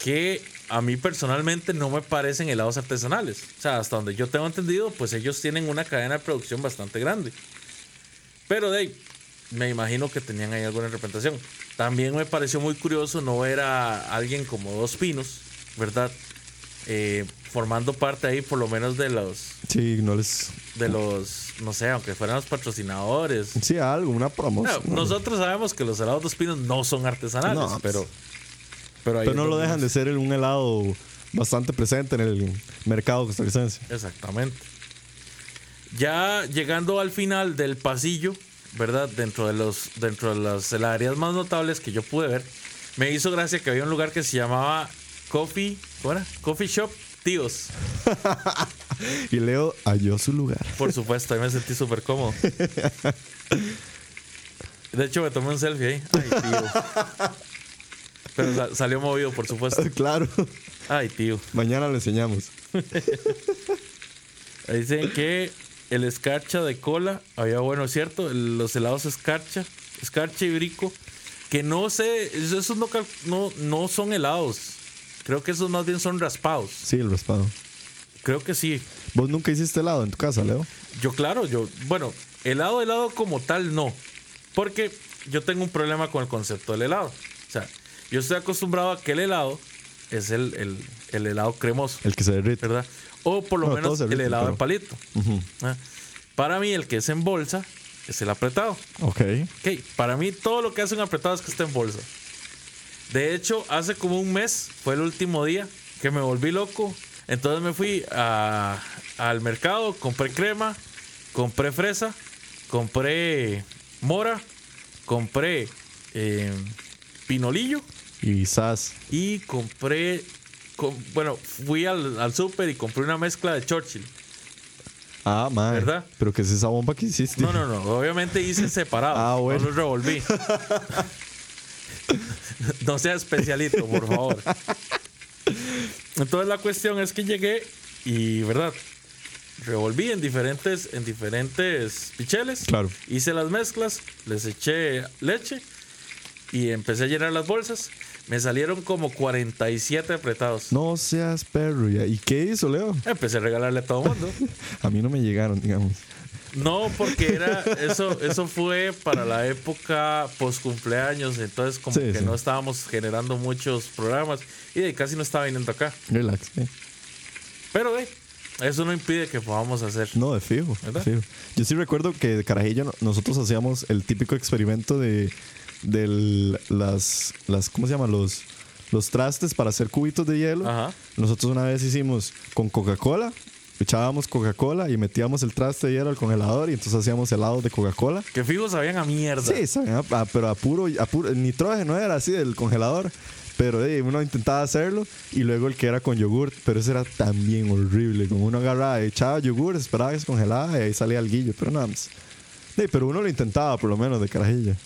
que a mí personalmente no me parecen helados artesanales. O sea, hasta donde yo tengo entendido, pues ellos tienen una cadena de producción bastante grande. Pero de ahí, me imagino que tenían ahí alguna representación. También me pareció muy curioso no ver a alguien como Dos Pinos, ¿verdad? Eh, formando parte ahí por lo menos de los, Sí, no les. de los, no sé, aunque fueran los patrocinadores. Sí, algo, una promoción. No, nosotros sabemos que los helados Dos Pinos no son artesanales, No, pero, pero, ahí Pero no lo dejan de ser un helado bastante presente en el mercado costarricense. Exactamente. Ya llegando al final del pasillo, ¿verdad? Dentro de los dentro de las heladerías más notables que yo pude ver, me hizo gracia que había un lugar que se llamaba Coffee, ¿cómo era? Coffee Shop Tíos. Y Leo halló su lugar. Por supuesto, ahí me sentí súper cómodo. De hecho, me tomé un selfie ahí. Ay, tío. Pero sa- salió movido, por supuesto. claro. Ay, tío. Mañana lo enseñamos. Ahí Dicen que el escarcha de cola había bueno, ¿cierto? Los helados escarcha, escarcha y brico Que no sé, esos no, no, no son helados. Creo que esos más bien son raspados. Sí, el raspado. Creo que sí. ¿Vos nunca hiciste helado en tu casa, Leo? Yo, claro, yo, bueno, helado, helado como tal, no. Porque yo tengo un problema con el concepto del helado. O sea, yo estoy acostumbrado a que el helado es el, el, el helado cremoso, El que se derrite. ¿verdad? O por lo Bueno, menos el helado pero- de palito. ¿ah? Para mí, el que es en bolsa es el apretado. Ok. Ok, para mí todo lo que hace un apretado es que esté en bolsa. De hecho, hace como un mes fue el último día que me volví loco. Entonces me fui a- al mercado, compré crema, compré fresa, compré mora, compré eh, pinolillo Y sas. y compré, com- bueno, fui al, al súper y compré una mezcla de Churchill. Ah, madre. ¿Verdad? Pero ¿qué es esa bomba que hiciste? No, no, no. Obviamente hice separado. Ah, bueno. No los revolví. no sea especialito, por favor. Entonces la cuestión es que llegué y, ¿verdad? Revolví en diferentes, en diferentes picheles. Claro. Hice las mezclas, les eché leche y empecé a llenar las bolsas. Me salieron como 47 apretados. No seas perro. ya. ¿Y qué hizo, Leo? Empecé a regalarle a todo el mundo. A mí no me llegaron, digamos. No, porque era eso eso fue para la época post cumpleaños, entonces como Sí, que sí. no estábamos generando muchos programas y casi no estaba viniendo acá. Relax. eh. Pero eh, eso no impide que podamos hacer. No, de fijo, de fijo. Yo sí recuerdo que de Carajillo no- nosotros hacíamos el típico experimento de del, las, las, ¿cómo se llama? Los, los trastes para hacer cubitos de hielo. Ajá. Nosotros una vez hicimos con Coca-Cola, echábamos Coca-Cola y metíamos el traste de hielo al congelador y entonces hacíamos helados de Coca-Cola. Que fijo sabían a mierda. Sí, sabían a- a- pero a puro, a puro nitrógeno era así del congelador. Pero eh, uno intentaba hacerlo y luego el que era con yogur, pero ese era también horrible. Como uno agarraba, echaba yogur, esperaba que se congelara y ahí salía el guillo. Pero nada más. Sí, pero uno lo intentaba por lo menos de carajilla.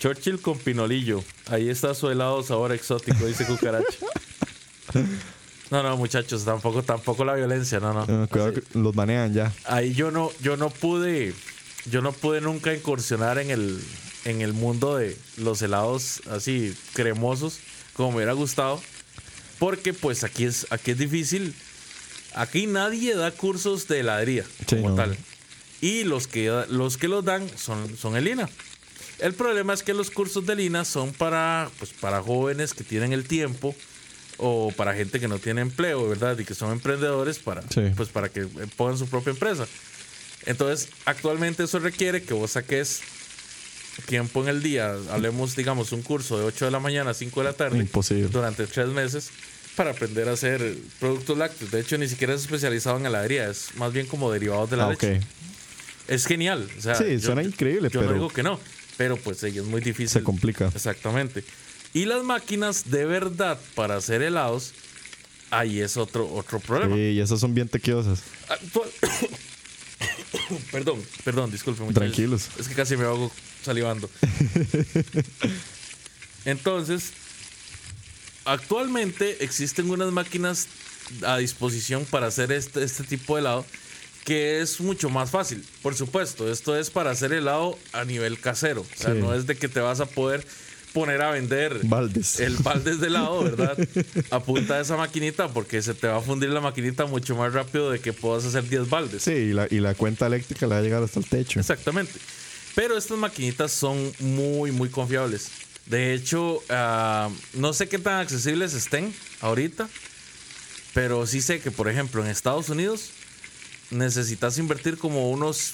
Churchill con pinolillo. Ahí está su helado sabor exótico, dice Cucaracha. No, no, muchachos, tampoco, tampoco la violencia, no, no. Cuidado Así- que los manejan ya. ahí yo no, yo no pude, yo no pude nunca incursionar en el, en el mundo de los helados así cremosos como me hubiera gustado, porque pues aquí es, aquí es difícil. Aquí nadie da cursos de heladería Sí, como no. tal. Y los que, los que los dan son, son el INA. El problema es que los cursos de Lina son para, pues, para jóvenes que tienen el tiempo o para gente que no tiene empleo, ¿verdad? Y que son emprendedores para, Sí. pues, para que eh, pongan su propia empresa. Entonces, actualmente eso requiere que vos saques tiempo en el día, hablemos, digamos, un curso de 8 de la mañana a 5 de la tarde Imposible. durante tres meses para aprender a hacer productos lácteos. De hecho, ni siquiera es especializado en heladería, es más bien como derivados de la Ah, leche. ok. Es genial. o sea, Sí, suena increíble, Yo no pero- digo que no, pero pues sí, es muy difícil. Se complica. Exactamente. Y las máquinas de verdad para hacer helados, ahí es otro, otro problema. Sí, y esas son bien tequiosas. Actual- perdón, perdón, disculpe. muchachos. Tranquilos. Es que casi me hago salivando. Entonces, actualmente existen unas máquinas a disposición para hacer este, este tipo de helado que es mucho más fácil. Por supuesto, esto es para hacer helado a nivel casero. O sea, Sí. no es de que te vas a poder poner a vender Baldes. el baldes de helado, ¿verdad? A punta de esa maquinita porque se te va a fundir la maquinita mucho más rápido de que puedas hacer 10 baldes. Sí, y la, y la cuenta eléctrica le va a llegar hasta el techo. Exactamente. Pero estas maquinitas son muy, muy confiables. De hecho, ah, no sé qué tan accesibles estén ahorita, pero sí sé que, por ejemplo, en Estados Unidos necesitas invertir como unos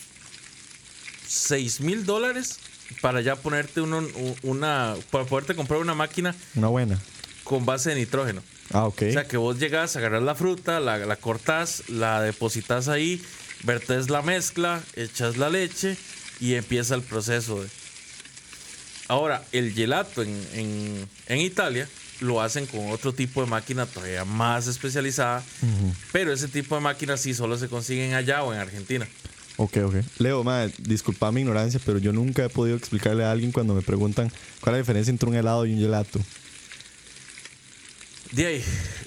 6 mil dólares para ya ponerte uno- una, para poderte comprar una máquina Una buena. con base de nitrógeno. Ah, ok. O sea, que vos llegas, agarras la fruta, la, la cortás, la depositas ahí, vertes la mezcla, echas la leche y empieza el proceso. de- Ahora, el gelato en, en- en Italia lo hacen con otro tipo de máquina todavía más especializada, pero ese tipo de máquinas sí solo se consiguen allá o en Argentina. Ok, ok. Leo, madre, disculpa mi ignorancia, pero yo nunca he podido explicarle a alguien cuando me preguntan cuál es la diferencia entre un helado y un gelato. De ahí,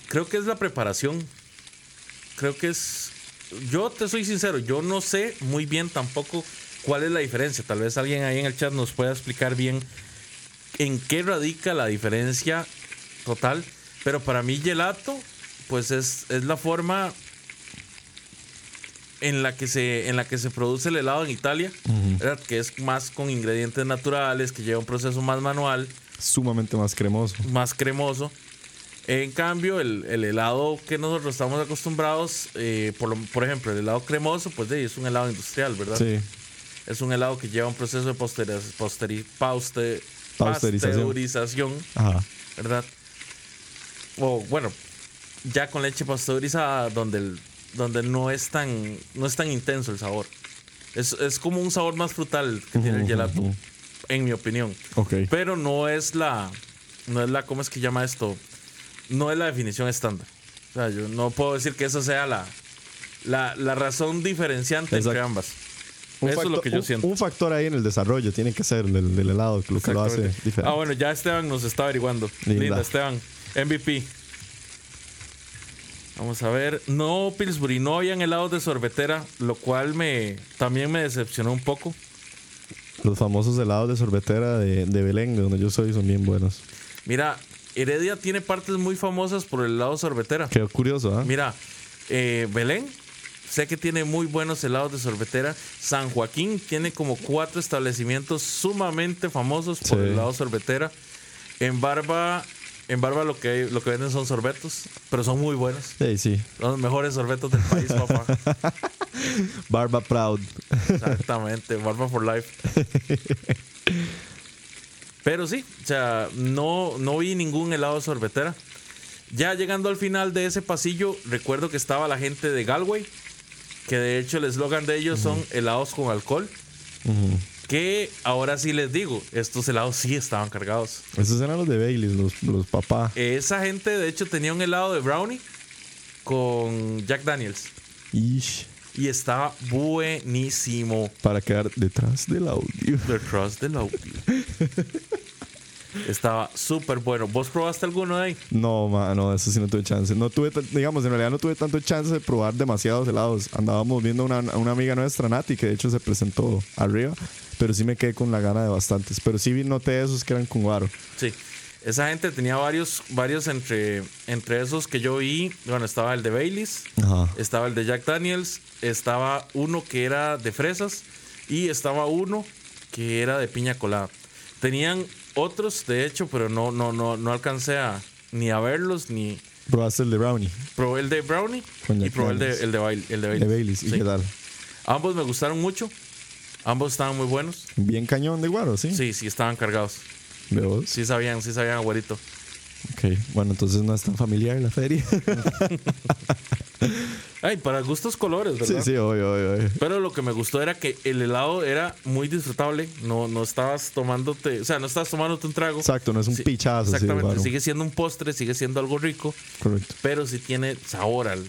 creo que es la preparación. Creo que es. Yo te soy sincero, yo no sé muy bien tampoco ¿Cuál es la diferencia? Tal vez alguien ahí en el chat nos pueda explicar bien en qué radica la diferencia total. Pero para mí gelato, pues es, es la forma en la que se en la que se produce el helado en Italia, ¿verdad? que es más con ingredientes naturales, que lleva un proceso más manual, Sumamente más cremoso. más cremoso. En cambio, el, el helado que nosotros estamos acostumbrados, eh, por, lo- por ejemplo, el helado cremoso, pues de, es un helado industrial, ¿verdad? Sí. Es un helado que lleva un proceso de posteri- posteri- pauste- Pasteurización. pasteurización, Ajá. ¿verdad? O bueno, ya con leche pasteurizada, donde, el- donde no, es tan, no es tan intenso el sabor. Es, es como un sabor más frutal que tiene el gelato, ujú. en mi opinión. Ok. Pero no es la. No es la. ¿Cómo es que llama esto? No es la definición estándar. O sea, yo no puedo decir que eso sea la. La, la razón diferenciante entre Exacto. ambas. Un eso es lo factor- que yo un- siento. Un factor ahí en el desarrollo tiene que ser del, del helado, lo que lo hace diferente. Ah, bueno, ya Esteban nos está averiguando. Linda. Linda, Esteban. MVP. Vamos a ver. No, Pillsbury, no habían helados de sorbetera, lo cual me también me decepcionó un poco. Los famosos helados de sorbetera de, de Belén, de donde yo soy, son bien buenos. Mira, Heredia tiene partes muy famosas por el helado sorbetera. Qué curioso, ¿ah? Mira, eh, Belén, sé que tiene muy buenos helados de sorbetera. San Joaquín tiene como cuatro establecimientos sumamente famosos por Sí. el helado sorbetera. En Barba, en Barba lo que, lo que venden son sorbetos, pero son muy buenos. Sí, sí. Son los mejores sorbetos del país, papá. Barba Proud. Exactamente, Barba for Life. Pero sí, o sea, no, no vi ningún helado de sorbetera. Ya llegando al final de ese pasillo, recuerdo que estaba la gente de Galway, que de hecho el eslogan de ellos son helados con alcohol. Que ahora sí les digo, estos helados sí estaban cargados. Esos eran los de Baileys, los, los papá. Esa gente de hecho tenía un helado de brownie con Jack Daniels. Ish. Y estaba buenísimo. Para quedar detrás del audio. Detrás del audio. Estaba súper bueno. ¿Vos probaste alguno de ahí? No, mano, eso sí no tuve chance. No tuve, digamos, en realidad no tuve tanto chance de probar demasiados helados. Andábamos viendo una, a una amiga nuestra, Nati, que de hecho se presentó arriba, pero sí me quedé con la gana de bastantes. Pero sí noté esos que eran con guaro. Sí. Esa gente tenía varios, varios entre, entre esos que yo vi. Bueno, estaba el de Baileys, Ajá. estaba el de Jack Daniels, estaba uno que era de fresas y estaba uno que era de piña colada. Tenían otros, de hecho, pero no, no, no, no alcancé a, ni a verlos, ni Probaste el de Brownie, probé el de Brownie y probé el de, el de, Bail- el de de Baileys. Baileys. ¿Y Sí. qué tal? Ambos me gustaron mucho. Ambos estaban muy buenos. Bien cañón de guaro, ¿sí? Sí, sí, estaban cargados. ¿De vos? Sí sabían, sí sabían abuelito. Ok, bueno, entonces no es tan familiar la feria. Ay, para gustos colores, sí, ¿verdad? sí, obvio, obvio, obvio. Pero lo que me gustó era que el helado era muy disfrutable. No, no estabas tomándote, o sea, no estabas tomándote un trago. Exacto, no es un Sí, pichazo. sí, Exactamente, sigue siendo un postre, sigue siendo algo rico, Correcto. pero sí tiene sabor al,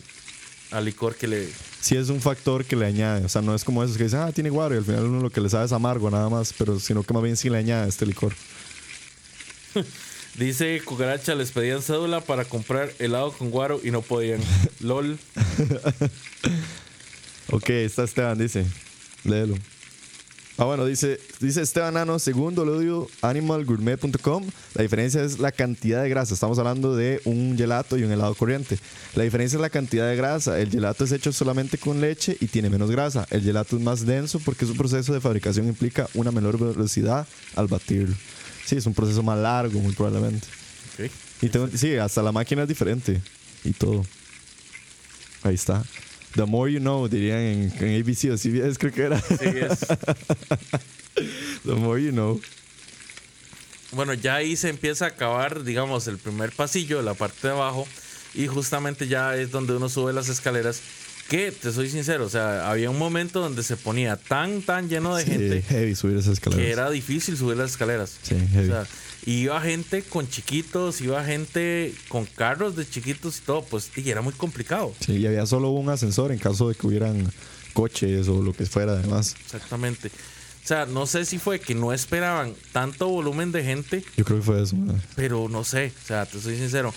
al licor que le. Sí es un factor que le añade. O sea, no es como esos que dicen, ah, tiene guaro y al final uno lo que le sabe es amargo nada más, pero sino que más bien sí le añade este licor. Dice Cucaracha, les pedían cédula para comprar helado con guaro y no podían. LOL. Ok, está Esteban, dice. Léelo. Ah, bueno, dice, dice Esteban Nano, según animalgourmet.com, la diferencia es la cantidad de grasa. Estamos hablando de un gelato y un helado corriente. La diferencia es la cantidad de grasa. El gelato es hecho solamente con leche y tiene menos grasa. El gelato es más denso porque su proceso de fabricación implica una menor velocidad al batirlo. Sí, es un proceso más largo, muy probablemente. Ok. Y tengo- sí, hasta la máquina es diferente y todo. Ahí está. The more you know, dirían en, en ABC o CBS, creo que era. Sí, es. The more you know. Bueno, ya ahí se empieza a acabar, digamos, el primer pasillo, la parte de abajo, y justamente ya es donde uno sube las escaleras. Que, te soy sincero, o sea, había un momento donde se ponía tan, tan lleno de Sí, gente heavy subir esas escaleras. que era difícil subir las escaleras. Sí, O heavy. Sea, iba gente con chiquitos, iba gente con carros de chiquitos y todo, pues, y era muy complicado. Sí, y había solo un ascensor en caso de que hubieran coches o lo que fuera además. Exactamente. O sea, no sé si fue que no esperaban tanto volumen de gente, Yo creo que fue eso. ¿no? pero no sé, o sea, te soy sincero.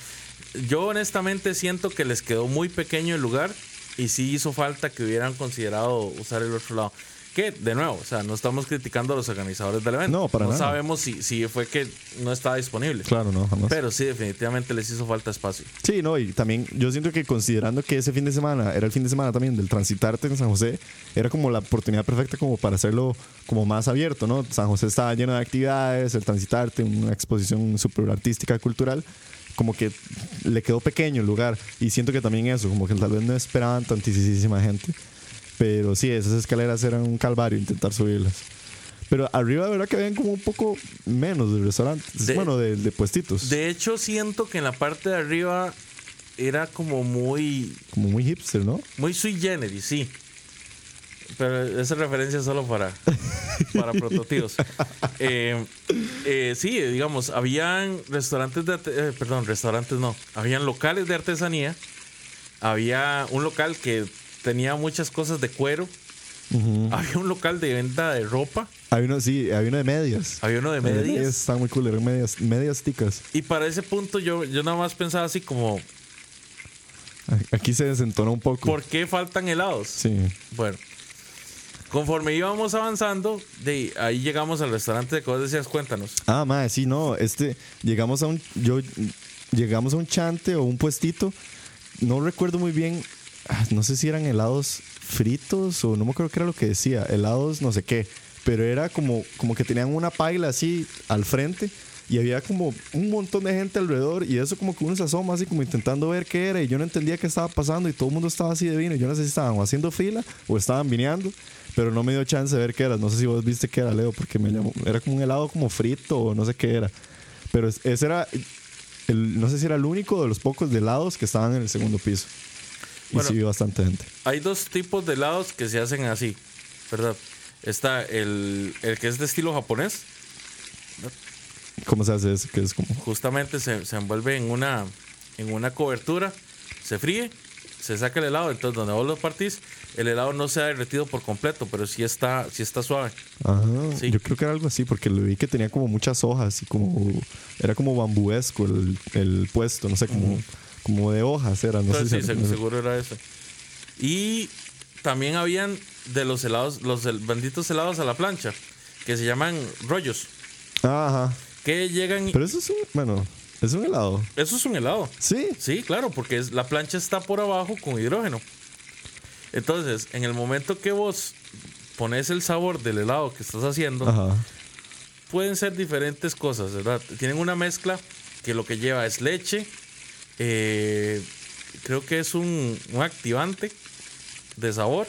Yo honestamente siento que les quedó muy pequeño el lugar y sí hizo falta que hubieran considerado usar el otro lado. Que, de nuevo, o sea, no estamos criticando a los organizadores del evento. No, para nada. sabemos si, si fue que no estaba disponible. Claro, no, jamás. Pero sí, definitivamente les hizo falta espacio. Sí, no, y también yo siento que considerando que ese fin de semana era el fin de semana también del transitarte en San José, era como la oportunidad perfecta como para hacerlo como más abierto, ¿no? San José estaba lleno de actividades, el transitarte, una exposición súper artística, cultural, como que le quedó pequeño el lugar. Y siento que también eso, como que tal vez no esperaban tantísima gente. Pero sí, esas escaleras eran un calvario intentar subirlas. Pero arriba, de verdad que habían como un poco menos de restaurantes. De- bueno, de, de puestitos. De hecho, siento que en la parte de arriba era como muy, como muy hipster, ¿no? muy sui generis, sí. Pero esa referencia es solo para, para prototipos. Eh, eh, sí, digamos, habían restaurantes de... eh, perdón, restaurantes no. Habían locales de artesanía. Había un local que tenía muchas cosas de cuero. Había un local de venta de ropa. Hay uno, sí, hay uno de medias. Había uno de Eh, medias. Están muy cool, eran medias, medias ticas. Y para ese punto yo, yo nada más pensaba así como, Aquí se desentona un poco. ¿por qué faltan helados? Sí. Bueno, conforme íbamos avanzando, de ahí llegamos al restaurante de vos decías, cuéntanos. Ah, madre, sí, no. Este, llegamos a un. Yo, llegamos a un chante o un puestito. No recuerdo muy bien. Ah, No sé si eran helados fritos o no me acuerdo qué era lo que decía. Helados, no sé qué. Pero era como, como que tenían una paila así al frente. Y había como un montón de gente alrededor. Y eso como que uno se asoma así como intentando ver qué era. Y yo no entendía qué estaba pasando. Y todo el mundo estaba así de vino. Yo no sé si estaban haciendo fila o estaban vineando. Pero no me dio chance de ver qué era. No sé si vos viste qué era, Leo. Porque me llamó. Era como un helado como frito o no sé qué era. Pero es- ese era. No sé si era el único de los pocos helados que estaban en el segundo piso. Y Bueno. sí vi bastante gente. Hay dos tipos de helados que se hacen así, ¿verdad? Está el, el que es de estilo japonés, ¿Cómo se hace eso? Que es como. justamente se, se envuelve en una, en una cobertura, se fríe, se saca el helado, entonces donde vos lo partís, el helado no se ha derretido por completo, pero sí está, sí está suave. Ajá. Sí. Yo creo que era algo así, porque lo vi que tenía como muchas hojas y como. Era como bambuesco el, el puesto, no sé, como, como de hojas era. No Entonces, sé sí, seguro era eso. Y también habían de los helados, los benditos helados a la plancha, que se llaman rollos, Ajá. que llegan... Pero eso es un. Bueno, es un helado. Eso es un helado. Sí. Sí, claro, porque es, la plancha está por abajo con hidrógeno. Entonces, en el momento que vos pones el sabor del helado que estás haciendo, Ajá. pueden ser diferentes cosas, ¿verdad? Tienen una mezcla que lo que lleva es leche, eh, creo que es un, un activante de sabor.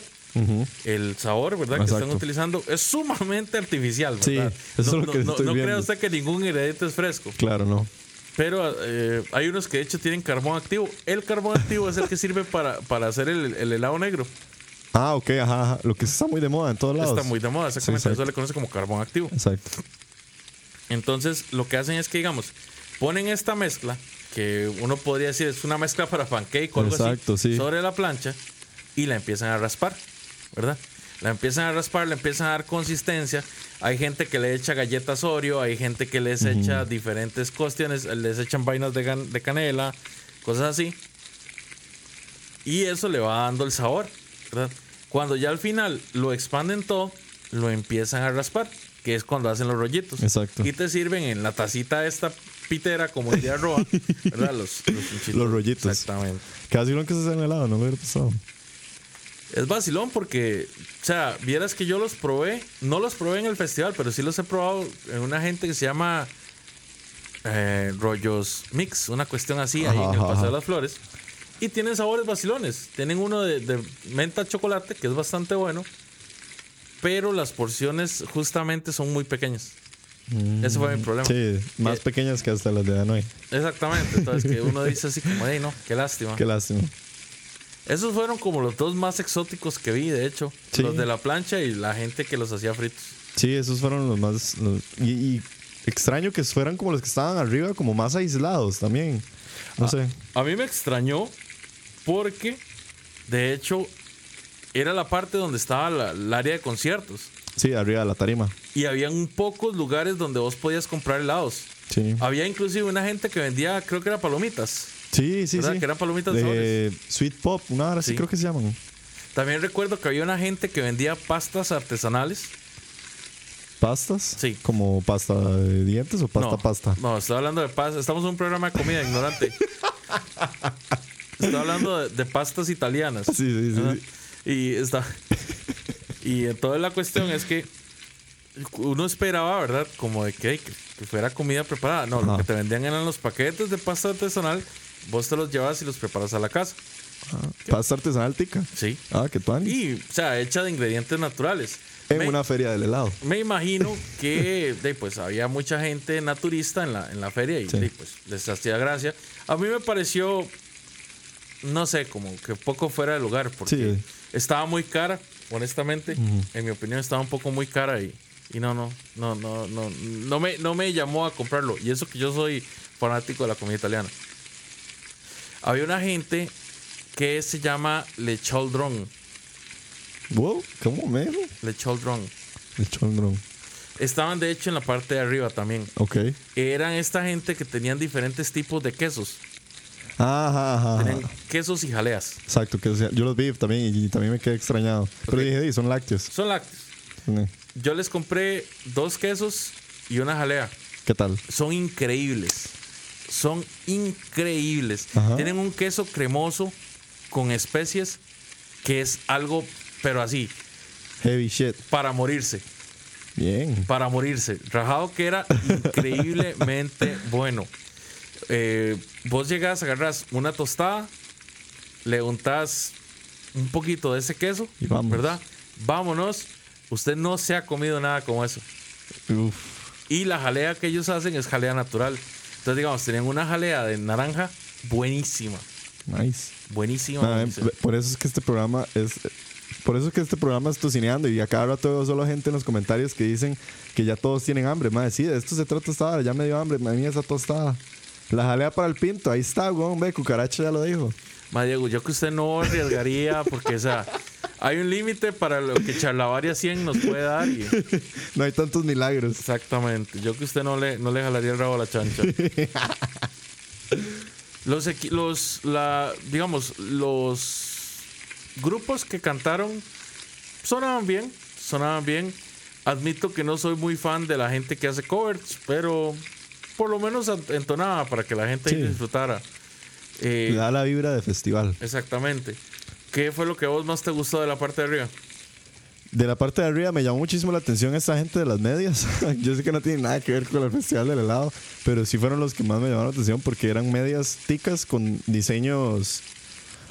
El sabor, ¿verdad? Que están utilizando es sumamente artificial, Sí, ¿verdad? eso es no, lo que no- no- estoy no viendo. crea usted que ningún ingrediente es fresco. Claro, no. Pero eh, hay unos que de hecho tienen carbón activo. El carbón activo es el que sirve para, para hacer el, el helado negro. Ah, ok, ajá, ajá. Lo que está muy de moda en todos lados. Está muy de moda, exactamente. exacto. Eso le conoce como carbón activo. Exacto. Entonces, lo que hacen es que, digamos, ponen esta mezcla, que uno podría decir es una mezcla para pancake o algo Exacto, así, sí. sobre la plancha y la empiezan a raspar, ¿verdad? La empiezan a raspar, le empiezan a dar consistencia. Hay gente que le echa galletas Oreo, hay gente que les echa diferentes cuestiones, les echan vainas de, de canela, cosas así. Y eso le va dando el sabor, ¿verdad? Cuando ya al final lo expanden todo, lo empiezan a raspar, que es cuando hacen los rollitos. Exacto. Y te sirven en la tacita esta pitera como el de arroba, ¿verdad? Los, los. Los rollitos. Exactamente. Casi lo que se hace en helado, no lo hubiera pasado. Es vacilón porque, o sea, vieras que yo los probé, no los probé en el festival, pero sí los he probado en una gente que se llama eh, Rollos Mix, una cuestión así ahí en el ajá, Paseo de las Flores. Y tienen sabores vacilones. Tienen uno de, de menta chocolate, que es bastante bueno, pero las porciones justamente son muy pequeñas. Ese fue mi problema. Sí, más Que- pequeñas que hasta las de Hanoi. Exactamente. Entonces, que uno dice así como, hey, no, qué lástima. Qué lástima. Esos fueron como los dos más exóticos que vi, de hecho. Sí. Los de la plancha y la gente que los hacía fritos. Sí, esos fueron los más. los- y, y extraño que fueran como los que estaban arriba, como más aislados también. No sé. A mí me extrañó porque, de hecho, era la parte donde estaba la- el área de conciertos. Sí, arriba de la tarima. Y habían pocos lugares donde vos podías comprar helados. Sí. Había inclusive una gente que vendía, creo que era palomitas. Sí, sí, ¿Verdad? sí. Que eran palomitas de sabores. Sweet Pop, una hora sí Sí. creo que se llaman. También recuerdo que había una gente que vendía pastas artesanales. ¿Pastas? Sí. ¿Como pasta de dientes o pasta no, pasta? No, estoy hablando de pastas. Estamos en un programa de comida ignorante. estoy hablando de, de pastas italianas. Sí, sí, sí, sí. Y está. Y entonces la cuestión es que uno esperaba, ¿verdad? Como de que, que, que fuera comida preparada. No, lo que te vendían eran los paquetes de pasta artesanal. Vos te los llevas y los preparas a la casa. Pasta artesanal tica. Sí. Ah, qué tuani. Y, o sea, hecha de ingredientes naturales. En Me- una feria del helado. Me imagino que de, pues había mucha gente naturista en la, en la feria y Sí. de, pues les hacía gracia. A mí me pareció, no sé, como que poco fuera de lugar porque Sí. estaba muy cara, honestamente. En mi opinión estaba un poco muy cara y, y no, no, no, no, no, no me, no me llamó a comprarlo. Y eso que yo soy fanático de la comida italiana. Había una gente que se llama Le Choldron. Wow, ¿cómo me Le Choldron. El chondrón. Estaban de hecho en la parte de arriba también. Ok. eran esta gente que tenían diferentes tipos de quesos. Ajá, ajá. ajá. Tenían quesos y jaleas. Exacto, que o sea, yo los vi también y, también me quedé extrañado. Pero Ok. dije, "Di, son lácteos. Son lácteos. Sí. Yo les compré dos quesos y una jalea. ¿Qué tal? Son increíbles. Son increíbles. Ajá. Tienen un queso cremoso con especies que es algo, pero así, Heavy shit. para morirse. Bien. para morirse. Rajado que era increíblemente bueno. Eh, vos llegas, agarras una tostada, le untás un poquito de ese queso, Y vamos. ¿verdad? Vámonos. Usted no se ha comido nada como eso. Uf. Y la jalea que ellos hacen es jalea natural. Entonces, digamos, tenían una jalea de naranja buenísima. Nice. Buenísima. Ah, buenísima. por eso es que este programa es. Por eso es que este programa es tocineando y a cada rato veo solo gente en los comentarios que dicen que ya todos tienen hambre. Madre, sí, de esto se trata esta hora. Ya me dio hambre. Madre mía, esa tostada. La jalea para el pinto. Ahí está, weón. Ve, cucaracha ya lo dijo. Ma, Diego, yo que usted no arriesgaría porque, o sea, hay un límite para lo que Charlavaria 100 nos puede dar. Y, No hay tantos milagros. exactamente. Yo que usted no le, no le jalaría el rabo a la chancha. Los, los, la, digamos, los grupos que cantaron sonaban bien, sonaban bien. Admito que no soy muy fan de la gente que hace covers, pero por lo menos entonaba para que la gente Sí. disfrutara. Eh, Le da la vibra de festival. Exactamente. ¿Qué fue lo que a vos más te gustó de la parte de arriba? De la parte de arriba me llamó muchísimo la atención esta gente de las medias. Yo sé que no tiene nada que ver con el festival del helado, pero sí fueron los que más me llamaron la atención porque eran medias ticas con diseños.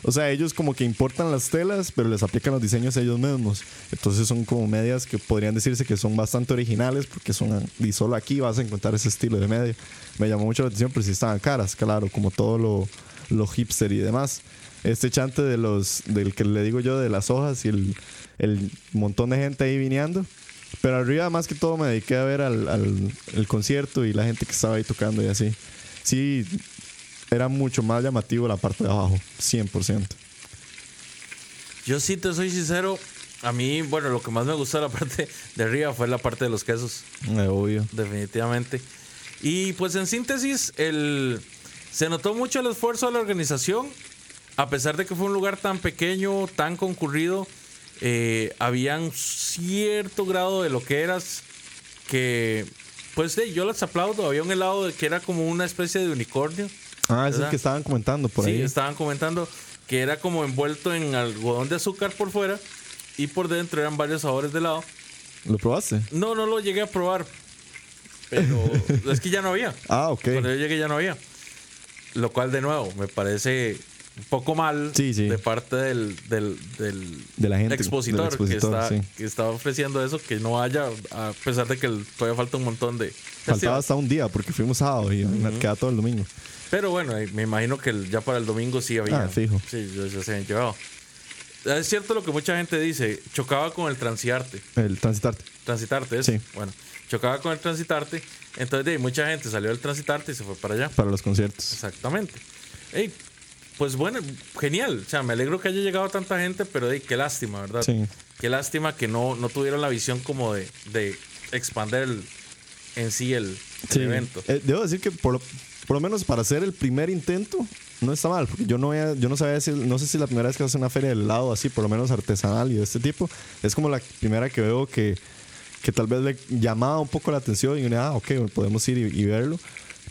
O sea, ellos como que importan las telas, pero les aplican los diseños ellos mismos. Entonces son como medias que podrían decirse que son bastante originales porque son y solo aquí vas a encontrar ese estilo de media. Me llamó mucho la atención, pero sí estaban caras, claro, como todo lo, lo hipster y demás. Este chante de los del que le digo yo de las hojas y el, el montón de gente ahí viniendo. Pero arriba más que todo me dediqué a ver al, al- el concierto y la gente que estaba ahí tocando y así. Sí, era mucho más llamativo la parte de abajo, 100%. Yo sí te soy sincero. A mí, bueno, lo que más me gustó de la parte de arriba fue la parte de los quesos, Eh, obvio. definitivamente. Y pues en síntesis, el, se notó mucho el esfuerzo de la organización. A pesar de que fue un lugar tan pequeño, tan concurrido, eh, había un cierto grado de lo que eras que, pues sí, yo les aplaudo. Había un helado de que era como una especie de unicornio. Ah, es el que estaban comentando por sí, ahí. estaban comentando que era como envuelto en algodón de azúcar por fuera y por dentro eran varios sabores de helado. ¿Lo probaste? No, no lo llegué a probar. Pero es que ya no había. Ah, ok. Cuando yo llegué ya no había. Lo cual, de nuevo, me parece un poco mal Sí, sí. de parte del, del, del De la gente, expositor, del expositor, que, está, sí. que está ofreciendo eso, que no haya, a pesar de que todavía falta un montón de... Faltaba hasta un día porque fuimos sábado y me queda todo el domingo. Pero bueno, eh, me imagino que ya para el domingo sí había. Ah, fijo. Sí, ya, ya se habían llevado. Es cierto lo que mucha gente dice, chocaba con el transiarte. El transitarte. Transitarte, ¿es? Sí. Bueno, chocaba con el transitarte. Entonces, de ahí, mucha gente salió del transitarte y se fue para allá. Para los conciertos. Exactamente. Ey, pues bueno, genial. O sea, me alegro que haya llegado tanta gente, pero ey, qué lástima, ¿verdad? Sí. Qué lástima que no, no tuvieron la visión como de, de expander el- en sí el, el Sí. evento. Eh, debo decir que por lo, por lo menos para hacer el primer intento, no está mal, porque yo no, voy a- yo no sabía decir, no sé si la primera vez que hace una feria del helado así, por lo menos artesanal y de este tipo, es como la primera que veo que, que tal vez le llamaba un poco la atención y uno, ah, ok, podemos ir y, y verlo.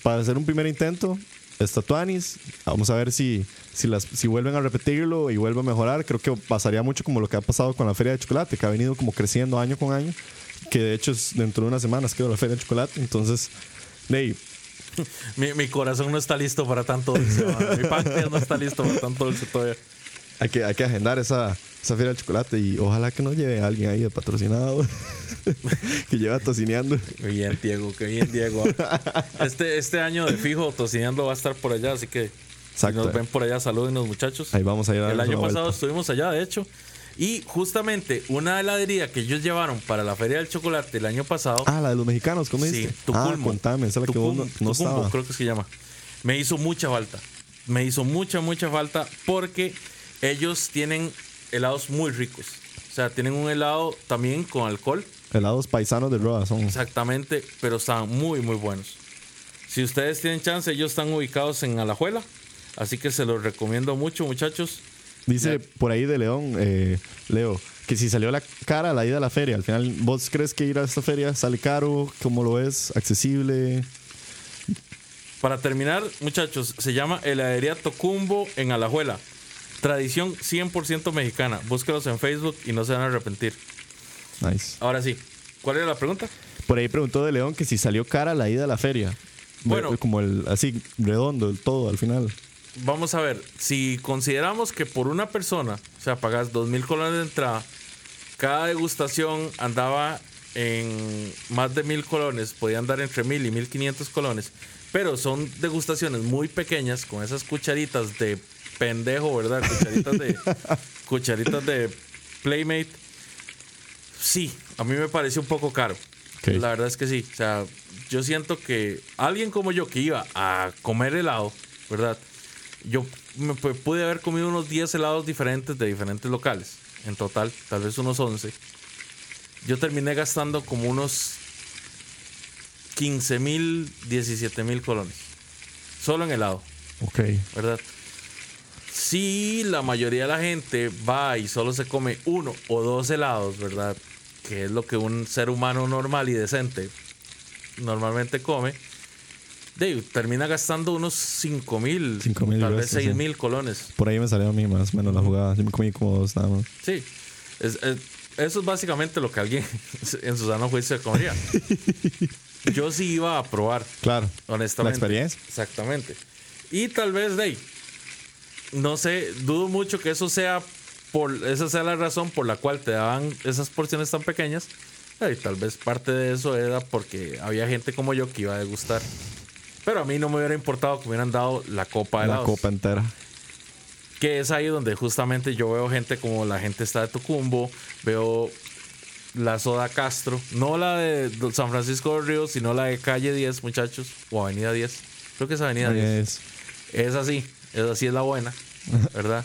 Para hacer un primer intento, está Tuanis, vamos a ver si, si, las, si vuelven a repetirlo y vuelve a mejorar. Creo que pasaría mucho como lo que ha pasado con la feria de chocolate, que ha venido como creciendo año con año, que de hecho es dentro de unas semanas quedó la feria de chocolate, entonces, de ahí, Mi, mi corazón no está listo para tanto dulce. Mi páncreas no está listo para tanto dulce todavía. Hay que, hay que agendar esa, esa feria de chocolate y ojalá que nos lleve alguien ahí de patrocinado que lleva tocineando. Bien, Diego, qué bien, Diego. Este, este año de fijo, tocineando va a estar por allá, así que si Exacto. nos ven por allá, salúdenos, muchachos. Ahí vamos a ir a El año pasado vuelta. estuvimos allá, de hecho. Y justamente una heladería que ellos llevaron para la Feria del Chocolate el año pasado. Ah, la de los mexicanos, ¿cómo sí? Tucumbo. Ah, contame, esa es la que vos no, no estaba. creo que se llama. Me hizo mucha falta. Me hizo mucha, mucha falta porque ellos tienen helados muy ricos. O sea, tienen un helado también con alcohol, Helados paisanos de Roa son. exactamente, pero están muy, muy buenos. Si ustedes tienen chance, ellos están ubicados en Alajuela. Así que se los recomiendo mucho, muchachos. Dice por ahí de León, eh, Leo, que si salió la cara la ida a la feria, al final, ¿vos crees que ir a esta feria sale caro? ¿Cómo lo ves? ¿Accesible? Para terminar, muchachos, se llama Heladería Tocumbo en Alajuela. Tradición 100% mexicana. Búsquelos en Facebook y no se van a arrepentir. Nice. Ahora sí, ¿cuál era la pregunta? Por ahí preguntó de León que si salió cara la ida a la feria. Bueno. Como el así, redondo, el todo al final. Vamos a ver, si consideramos que por una persona, o sea, pagas dos mil colones de entrada, cada degustación andaba en más de mil colones, podía andar entre mil y mil quinientos colones, pero son degustaciones muy pequeñas con esas cucharitas de pendejo, ¿verdad? Cucharitas de, cucharitas de Playmate. Sí, a mí me pareció un poco caro. La verdad es que sí. O sea, yo siento que alguien como yo que iba a comer helado, ¿verdad? Yo me pu- pude haber comido unos 10 helados diferentes de diferentes locales. En total, tal vez unos 11. Yo terminé gastando como unos 15 mil, 17 mil colones. Solo en helado, Ok. ¿verdad? Si la mayoría de la gente va y solo se come uno o dos helados, ¿verdad? Que es lo que un ser humano normal y decente normalmente come, de, termina gastando unos 5 mil, 5,000 tal vez restos, 6 sí. mil colones. Por ahí me salió a mí más o menos la jugada. Yo me comí como dos nada más. Sí, Es- es- eso es básicamente lo que alguien en su sano juicio comería. Yo sí iba a probar, Claro. honestamente. La experiencia. Exactamente. Y tal vez, ahí, no sé, dudo mucho que eso sea por esa sea la razón por la cual te daban esas porciones tan pequeñas. Y tal vez parte de eso era porque había gente como yo que iba a degustar. Pero a mí no me hubiera importado que me hubieran dado la copa de La copa entera. Que es ahí donde justamente yo veo gente como la gente está de Tucumbo, veo la Soda Castro, no la de San Francisco del Río, sino la de calle 10, muchachos, o Avenida 10. Creo que es Avenida 10. Es- Es así, es así es la buena, ¿verdad?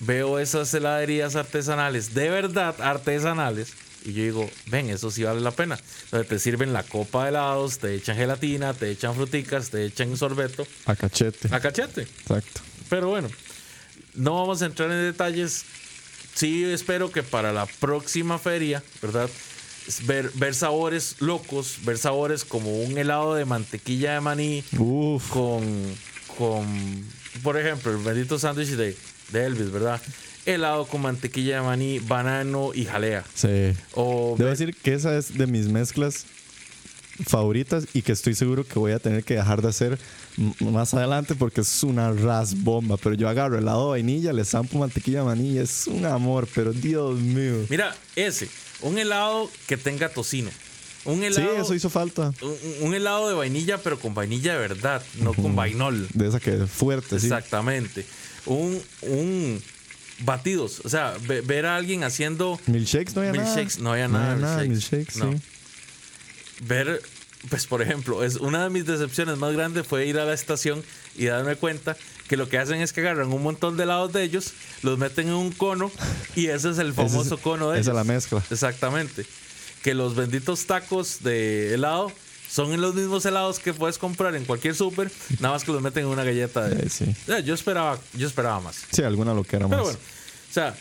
Veo esas heladerías artesanales, de verdad artesanales, y yo digo, ven, eso sí vale la pena. Donde te sirven la copa de helados, te echan gelatina, te echan fruticas, te echan sorbeto, a cachete. a cachete. Exacto. Pero bueno, no vamos a entrar en detalles. Sí, espero que para la próxima feria, ¿verdad? Ver, ver sabores locos, ver sabores como un helado de mantequilla de maní Uf. con, con por ejemplo, el bendito sándwich de, de Elvis, ¿verdad? Helado con mantequilla de maní, banano y jalea. Sí. O Debo decir que esa es de mis mezclas favoritas y que estoy seguro que voy a tener que dejar de hacer más adelante porque es una ras bomba. Pero yo agarro helado de vainilla, le zampo mantequilla de manilla, es un amor, pero Dios mío. mira, ese, un helado que tenga tocino. Un Sí, helado, eso hizo falta. un, un helado de vainilla, pero con vainilla de verdad, no con vainol. De esa que es fuerte, sí. Exactamente. Un, un batidos. O sea, ve- ver a alguien haciendo Milkshakes no había nada. No había nada. de nada, milkshakes. milkshakes, No. sí. Ver, pues por ejemplo, es una de mis decepciones más grandes fue ir a la estación y darme cuenta que lo que hacen es que agarran un montón de helados de ellos, los meten en un cono y ese es el es- famoso cono de esa ellos. es la mezcla. Exactamente. Que los benditos tacos de helado Son los mismos helados que puedes comprar en cualquier súper, nada más que los meten en una galleta. De, sí. Eh, yo, esperaba, yo esperaba más. Sí, alguna lo que era más. Pero bueno, o sea,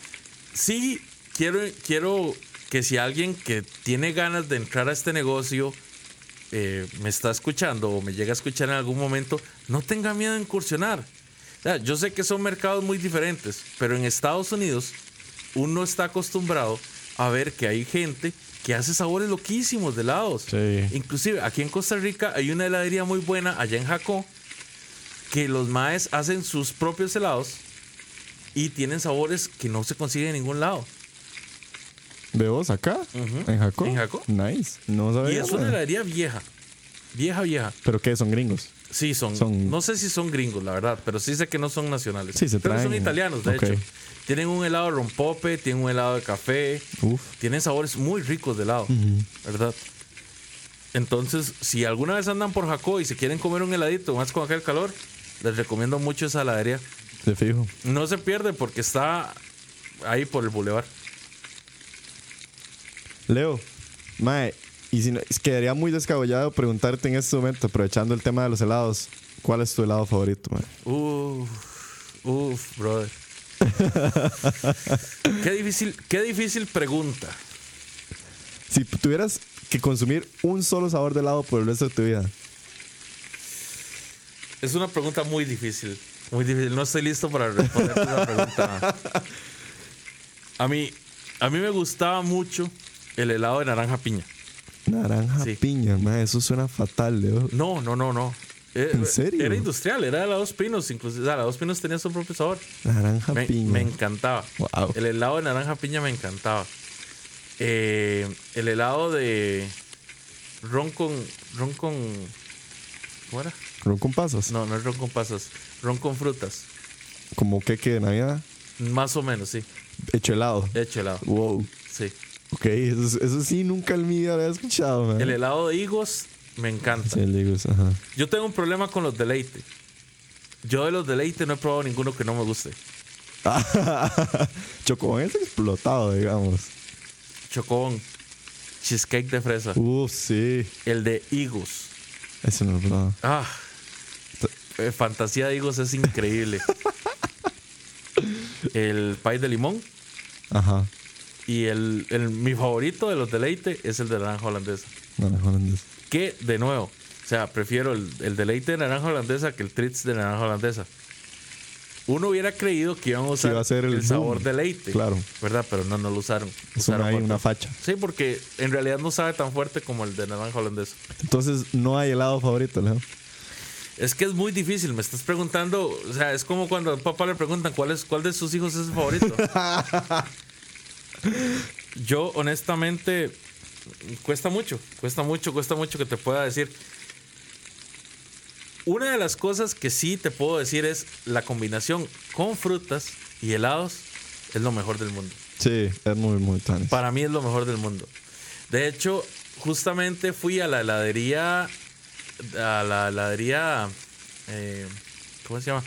sí quiero, quiero que si alguien que tiene ganas de entrar a este negocio eh, me está escuchando o me llega a escuchar en algún momento, no tenga miedo de incursionar. O sea, yo sé que son mercados muy diferentes, pero en Estados Unidos uno está acostumbrado a ver que hay gente que hace sabores loquísimos de helados. Sí. Inclusive aquí en Costa Rica hay una heladería muy buena allá en Jacó que los maes hacen sus propios helados y tienen sabores que no se consiguen en ningún lado. ¿De vos acá? ¿En Jaco? En Jacó. Nice. No sabía. Y es una heladería vieja. Vieja, vieja. ¿Pero qué? ¿Son gringos? Sí, son, Son- No sé si son gringos, la verdad, pero sí sé que no son nacionales. Sí, se pero son traen- italianos, de hecho. Tienen un helado de rompope, tienen un helado de café. Uf. Tienen sabores muy ricos de helado, ¿verdad? Entonces, si alguna vez andan por Jacó y se quieren comer un heladito, más con aquel calor, les recomiendo mucho esa heladería. De fijo. No se pierde porque está ahí por el bulevar. Leo, Mae, y si no, quedaría muy descabollado preguntarte en este momento, aprovechando el tema de los helados, ¿cuál es tu helado favorito, mae? Uf, uf, brother. qué difícil, qué difícil pregunta. Si tuvieras que consumir un solo sabor de helado por el resto de tu vida, Es una pregunta muy difícil. Muy difícil. No estoy listo para responder esa pregunta. A mí, a mí me gustaba mucho el helado de naranja piña. Naranja Sí. piña, mae, eso suena fatal, Leo. No, no, no, no. Eh, ¿En serio? Era industrial, era de la Dos Pinos, inclusive. O sea, la Dos Pinos tenía su propio sabor. Naranja Me, piña. me encantaba. Wow. El helado de naranja piña me encantaba. Eh, el helado de ron con. ron con. ¿Cómo era? ¿Ron con pasas? No, no es ron con pasas. Ron con frutas. Como queque de Navidad, Más o menos, sí. hecho helado. Hecho helado. Wow. Sí. Ok, eso, eso sí nunca en mi vida había escuchado, mae. El helado de higos me encanta. Sí, el Ligos, ajá. Yo tengo un problema con los deleite. Yo de los deleite no he probado ninguno que no me guste. Chocobón es explotado, digamos. Chocón, cheesecake de fresa, Uf, sí. el de higos. Ese no lo he probado. Ah, eh, fantasía de higos es increíble. el pie de limón Ajá. Y el, el- mi favorito de los deleite es el de naranja holandesa. Naranja holandés. Que de nuevo, o sea, prefiero el, el deleite de naranja holandesa que el tritz de naranja holandesa. Uno hubiera creído que iban a usar iba a ser el el, sabor deleite. Claro. ¿Verdad? Pero no, no lo usaron. Usaron una, hay una facha. Sí, porque en realidad no sabe tan fuerte como el de naranja holandesa. Entonces, no hay helado favorito, Leo. Es que es muy difícil. Me estás preguntando, o sea, es como cuando al papá le preguntan cuál es cuál de sus hijos es su favorito. Yo, honestamente, cuesta mucho, cuesta mucho, cuesta mucho que te pueda decir. Una de las cosas que sí te puedo decir es la combinación con frutas y helados es lo mejor del mundo. Sí, es muy, muy tan. Para mí es lo mejor del mundo. De hecho, justamente fui a la heladería, a la heladería, eh, ¿cómo se llama?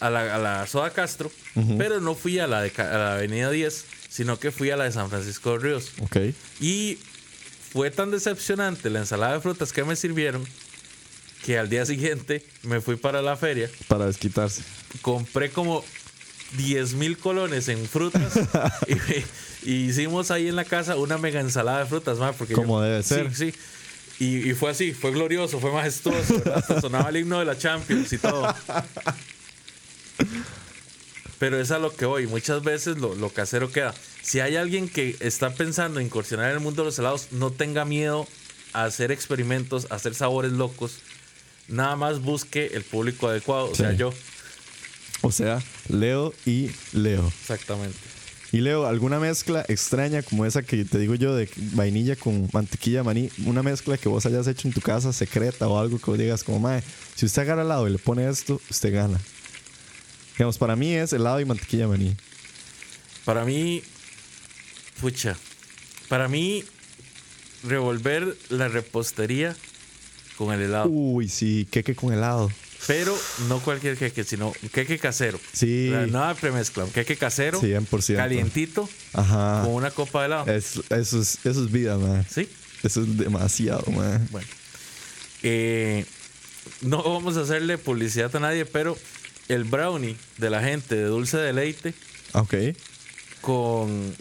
A la, a la Soda Castro, pero no fui a la, de, Ca- a la Avenida 10, sino que fui a la de San Francisco de Ríos. Ok. Y fue tan decepcionante la ensalada de frutas que me sirvieron que al día siguiente me fui para la feria, Para desquitarse. compré como 10 mil colones en frutas y, y hicimos ahí en la casa una mega ensalada de frutas, ma, porque Como debe ser. Sí, sí. Y, y fue así, fue glorioso, fue majestuoso. sonaba el himno de la Champions y todo. Pero es a lo que voy. Muchas veces lo, lo casero queda. Si hay alguien que está pensando en incursionar en el mundo de los helados, no tenga miedo a hacer experimentos, a hacer sabores locos. Nada más busque el público adecuado. O sea, yo. O sea, Leo y Leo. Exactamente. Y Leo, ¿alguna mezcla extraña como esa que te digo yo de vainilla con mantequilla maní? Una mezcla que vos hayas hecho en tu casa secreta o algo que vos digas como, mae, si usted agarra helado y le pone esto, usted gana. Digamos, para mí es helado y mantequilla maní. Para mí, pucha, para mí, revolver la repostería con el helado. Uy, sí, queque con helado. Pero no cualquier queque, sino un queque casero. Sí. Sea, Nada premezcla, un queque casero, 100%. calientito, Ajá. con una copa de helado. Es- eso, es, eso es vida, man. ¿Sí? Eso es demasiado, man. Bueno. Eh, no vamos a hacerle publicidad a nadie, pero el brownie de la gente de Dulce de Leite Ok. con,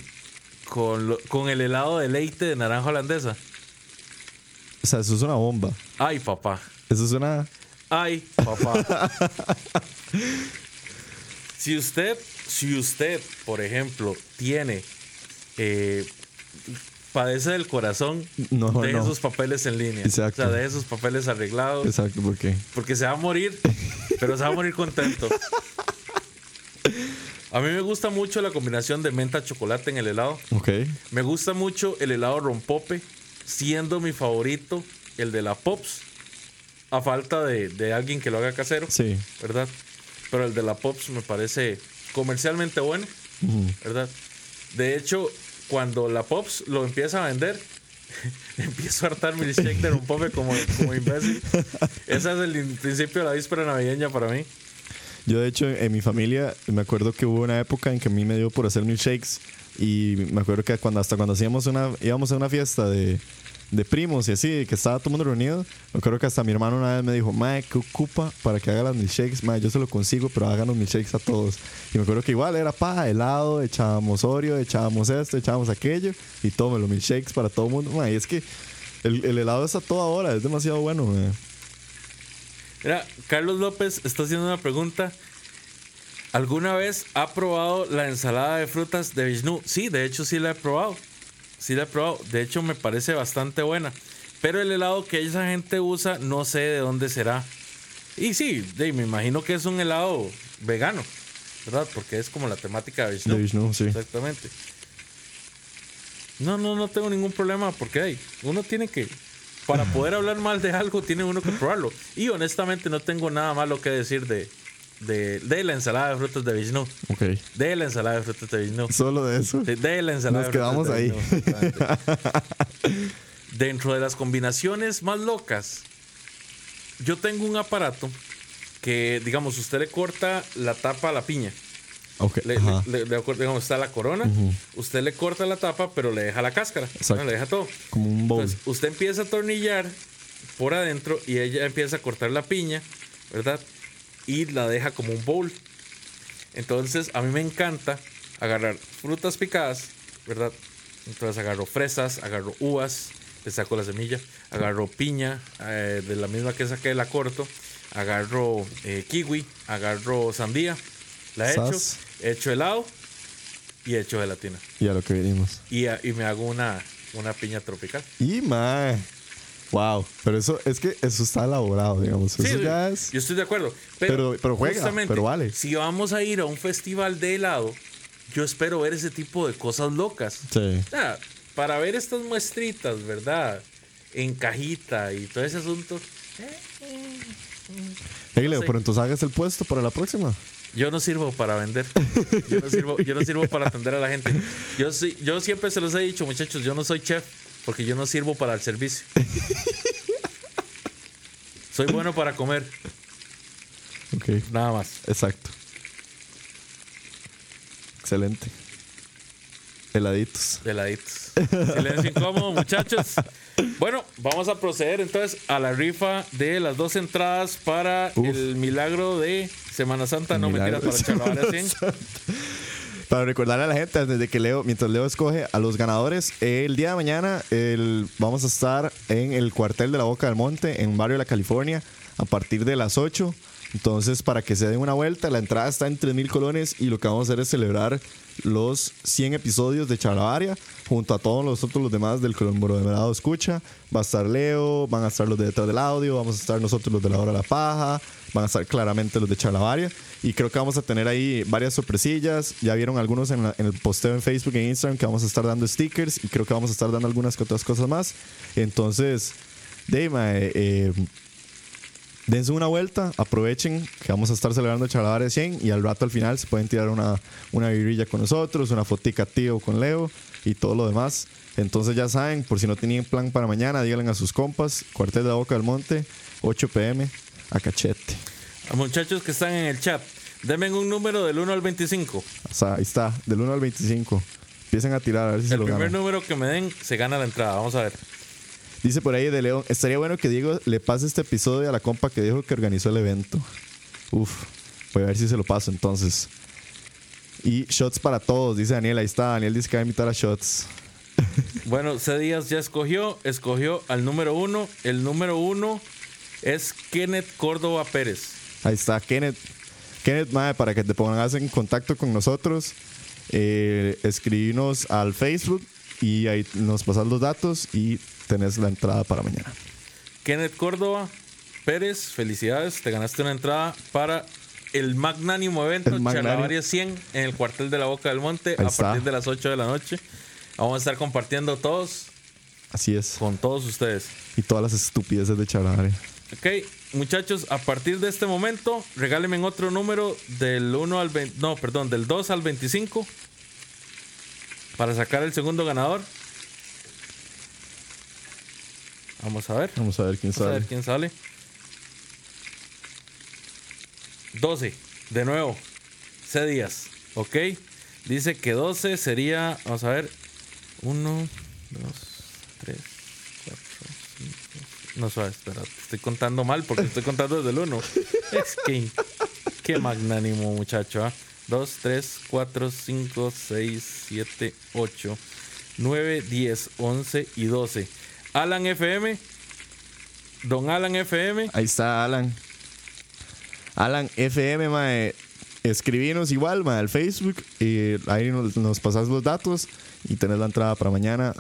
con, con el helado de leite de naranja holandesa. O sea, eso es una bomba. Ay, papá. Eso es una. Ay, papá. si usted, si usted, por ejemplo, tiene eh, padece del corazón, No, deje no. sus papeles en línea. Exacto. O sea, deje sus papeles arreglados. Exacto, ¿por qué? Porque se va a morir, pero se va a morir contento. A mí me gusta mucho la combinación de menta chocolate en el helado. Ok. Me gusta mucho el helado rompope, siendo mi favorito el de la Pops, a falta de, de alguien que lo haga casero, Sí. ¿verdad? Pero el de la Pops me parece comercialmente bueno. ¿verdad? De hecho, cuando la Pops lo empieza a vender, empiezo a hartar milkshake de rompope como, como imbécil. Ese es el principio de la víspera navideña para mí. Yo, de hecho, en mi familia, me acuerdo que hubo una época en que a mí me dio por hacer milkshakes. Y me acuerdo que cuando hasta cuando hacíamos una, íbamos a una fiesta de, de primos y así, que estaba todo el mundo reunido, me acuerdo que hasta mi hermano una vez me dijo, Mae, ¿qué ocupa para que haga las milkshakes? Mae, yo se lo consigo, pero hagan los milkshakes a todos. Y me acuerdo que igual era pa, helado, echábamos Oreo, echábamos esto, echábamos aquello, y tomen los milkshakes para todo el mundo. Mae, es que el, el helado es a toda hora, es demasiado bueno, mae. Mira, Carlos López está haciendo una pregunta. ¿Alguna vez ha probado la ensalada de frutas de Vishnu? Sí, de hecho sí la he probado. Sí la he probado. De hecho me parece bastante buena. Pero el helado que esa gente usa no sé de dónde será. Y sí, me imagino que es un helado vegano, ¿verdad? Porque es como la temática de Vishnu. De Vishnu, sí. Exactamente. No, no, no tengo ningún problema porque hey, uno tiene que, para poder hablar mal de algo, tiene uno que probarlo. Y honestamente no tengo nada malo que decir de, de, de la ensalada de frutas de Vishnu. Ok. De la ensalada de frutas de Vishnu. Solo de eso. De, de la ensalada Nos de frutas quedamos de ahí. Vishnu. Dentro de las combinaciones más locas, yo tengo un aparato que, digamos, usted le corta la tapa a la piña. Ok. Le, le- le- le- digamos, está la corona, usted le corta la tapa, pero le deja la cáscara, Exacto. le deja todo. Como un bowl. Entonces, usted empieza a atornillar por adentro y ella empieza a cortar la piña, ¿verdad? Y la deja como un bowl. Entonces, a mí me encanta agarrar frutas picadas, ¿verdad? Entonces, agarro fresas, agarro uvas, le saco la semilla, agarro piña, eh, de la misma que saqué, la corto, agarro eh, kiwi, agarro sandía, la echo, echo helado y echo gelatina. Y a lo que venimos. Y, a- y me hago una, una piña tropical. Y mae. Wow. Pero eso es que eso está elaborado, digamos. Sí, eso ya es. Yo estoy de acuerdo. Pero, Pero- pero juega, pero vale. Si vamos a ir a un festival de helado, yo espero ver ese tipo de cosas locas. Sí. O sea, para ver estas muestritas, ¿verdad? En cajita y todo ese asunto. Hey, Leo, sé. pero entonces hagas el puesto para la próxima. Yo no sirvo para vender. Yo no sirvo, yo no sirvo para atender a la gente. Yo, sí- yo siempre se los he dicho, muchachos, yo no soy chef porque yo no sirvo para el servicio. Soy bueno para comer, Ok. nada más. Exacto. Excelente. Heladitos. Heladitos. Silencio incómodo, muchachos. Bueno, vamos a proceder entonces a la rifa de las dos entradas para Uf. el milagro de Semana Santa. No mentiras, para de Charlavaria 100. Para recordarle a la gente, antes de que Leo, mientras Leo escoge a los ganadores, el día de mañana el- vamos a estar en el cuartel de la Boca del Monte, en barrio de la California, a partir de las 8. Entonces, para que se den una vuelta, la entrada está en 3 mil colones y lo que vamos a hacer es celebrar los 100 episodios de Charlavaria junto a todos los otros los demás del Colomboro de Merado Escucha. Va a estar Leo, van a estar los de detrás del audio, vamos a estar nosotros los de la hora de la paja, van a estar claramente los de Charlavaria y creo que vamos a tener ahí varias sorpresillas. Ya vieron algunos en, el posteo en Facebook e Instagram que vamos a estar dando stickers y creo que vamos a estar dando algunas que otras cosas más. Entonces, Deima, eh, eh, dense una vuelta, aprovechen que vamos a estar celebrando Charlavaria 100 y al rato al final se pueden tirar una, una birrilla con nosotros, una fotica tío con Leo y todo lo demás. Entonces ya saben, por si no tenían plan para mañana, díganle a sus compas, cuartel de la Boca del Monte, 8 pm, a cachete. A muchachos que están en el chat, denme un número del 1 al 25. O sea, ahí está, del 1 al 25. Empiecen a tirar a ver si se El lo primer ganan. número que me den se gana la entrada. Vamos a ver. Dice por ahí de León, estaría bueno que Diego le pase este episodio a la compa que dijo que organizó el evento. Uf, voy a ver si se lo paso entonces. Y shots para todos, dice Daniel, ahí está. Daniel dice que va a invitar a shots. Bueno, C. Díaz ya escogió, escogió al número uno. El número uno es Kenneth Córdoba Pérez. Ahí está, Kenneth. Kenneth, mae, para que te pongas en contacto con nosotros, eh, al Facebook y ahí nos pasas los datos y tenés la entrada para mañana. Kenneth Córdoba Pérez, felicidades, te ganaste una entrada para el magnánimo evento El magnánimo. Chalabaria 100 en el cuartel de la Boca del Monte Ahí a está. partir de las 8 de la noche. Vamos a estar compartiendo todos Así es. con todos ustedes. Y todas las estupideces de Charare. Ok, muchachos, a partir de este momento, regálenme otro número del 1 al 20, no, perdón, del 2 al 25 para sacar el segundo ganador. Vamos a ver. Vamos a ver quién Vamos a sabe. ver quién sale. 12, de nuevo. C días, ok. Dice que 12 sería, vamos a ver, 1, 2, 3, 4, 5. No sabes, espera, estoy contando mal porque estoy contando desde el 1. Es que, qué magnánimo muchacho, ¿ah? 2, 3, 4, 5, 6, 7, 8, 9, 10, 11 y 12. Alan FM, Don Alan FM, Ahí está Alan. Alan FM, mae. Escribinos igual, mae, al Facebook. Y ahí nos, nos pasas los datos y tenés la entrada para mañana.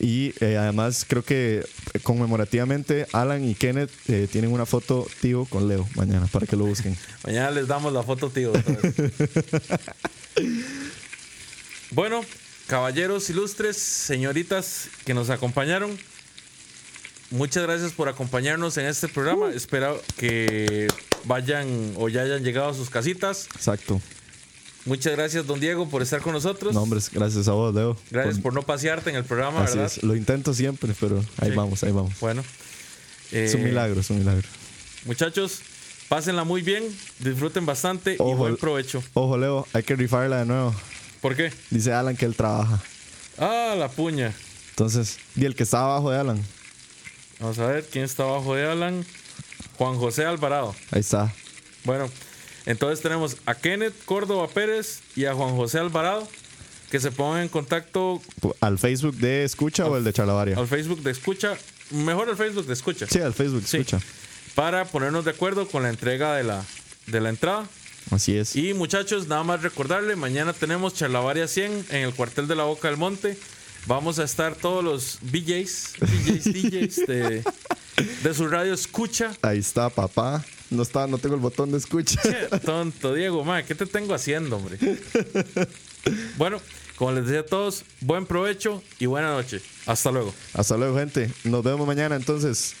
Y eh, además creo que conmemorativamente Alan y Kenneth eh, tienen una foto tío con Leo mañana para que lo busquen. Mañana les damos la foto, tío. bueno, caballeros ilustres, señoritas que nos acompañaron. Muchas gracias por acompañarnos en este programa. Espero que vayan o ya hayan llegado a sus casitas. Exacto. Muchas gracias, don Diego, por estar con nosotros. No, hombres, gracias a vos, Leo. gracias Por- por no pasearte en el programa, Así ¿verdad? es. Lo intento siempre, pero ahí Sí. vamos, ahí vamos. Bueno. Es un eh, milagro, es un milagro. Muchachos, pásenla muy bien, disfruten bastante y buen provecho. Ojo, Leo, hay que rifarla de nuevo. ¿Por qué? Dice Alan que él trabaja. Ah, la puña. Entonces, y el que está abajo de Alan. Vamos a ver quién está abajo de Alan. Juan José Alvarado. Ahí está. Bueno, entonces tenemos a Kenneth Córdoba Pérez y a Juan José Alvarado que se pongan en contacto ¿Al Facebook de Escucha o el de Charlavaria? al Facebook de Escucha. Mejor al Facebook de Escucha. Sí, al Facebook de Sí. Escucha. Para ponernos de acuerdo con la entrega de la, de la entrada. Así es. Y muchachos, nada más recordarle, mañana tenemos Charlavaria 100 en el cuartel de la Boca del Monte. Vamos a estar todos los DJs, DJs de, de su radio Escucha. Ahí está, papá. No está, no tengo el botón de escucha. Qué tonto, Diego, ma, ¿qué te tengo haciendo, hombre? Bueno, como les decía a todos, buen provecho y buena noche. Hasta luego. Hasta luego, gente. Nos vemos mañana entonces.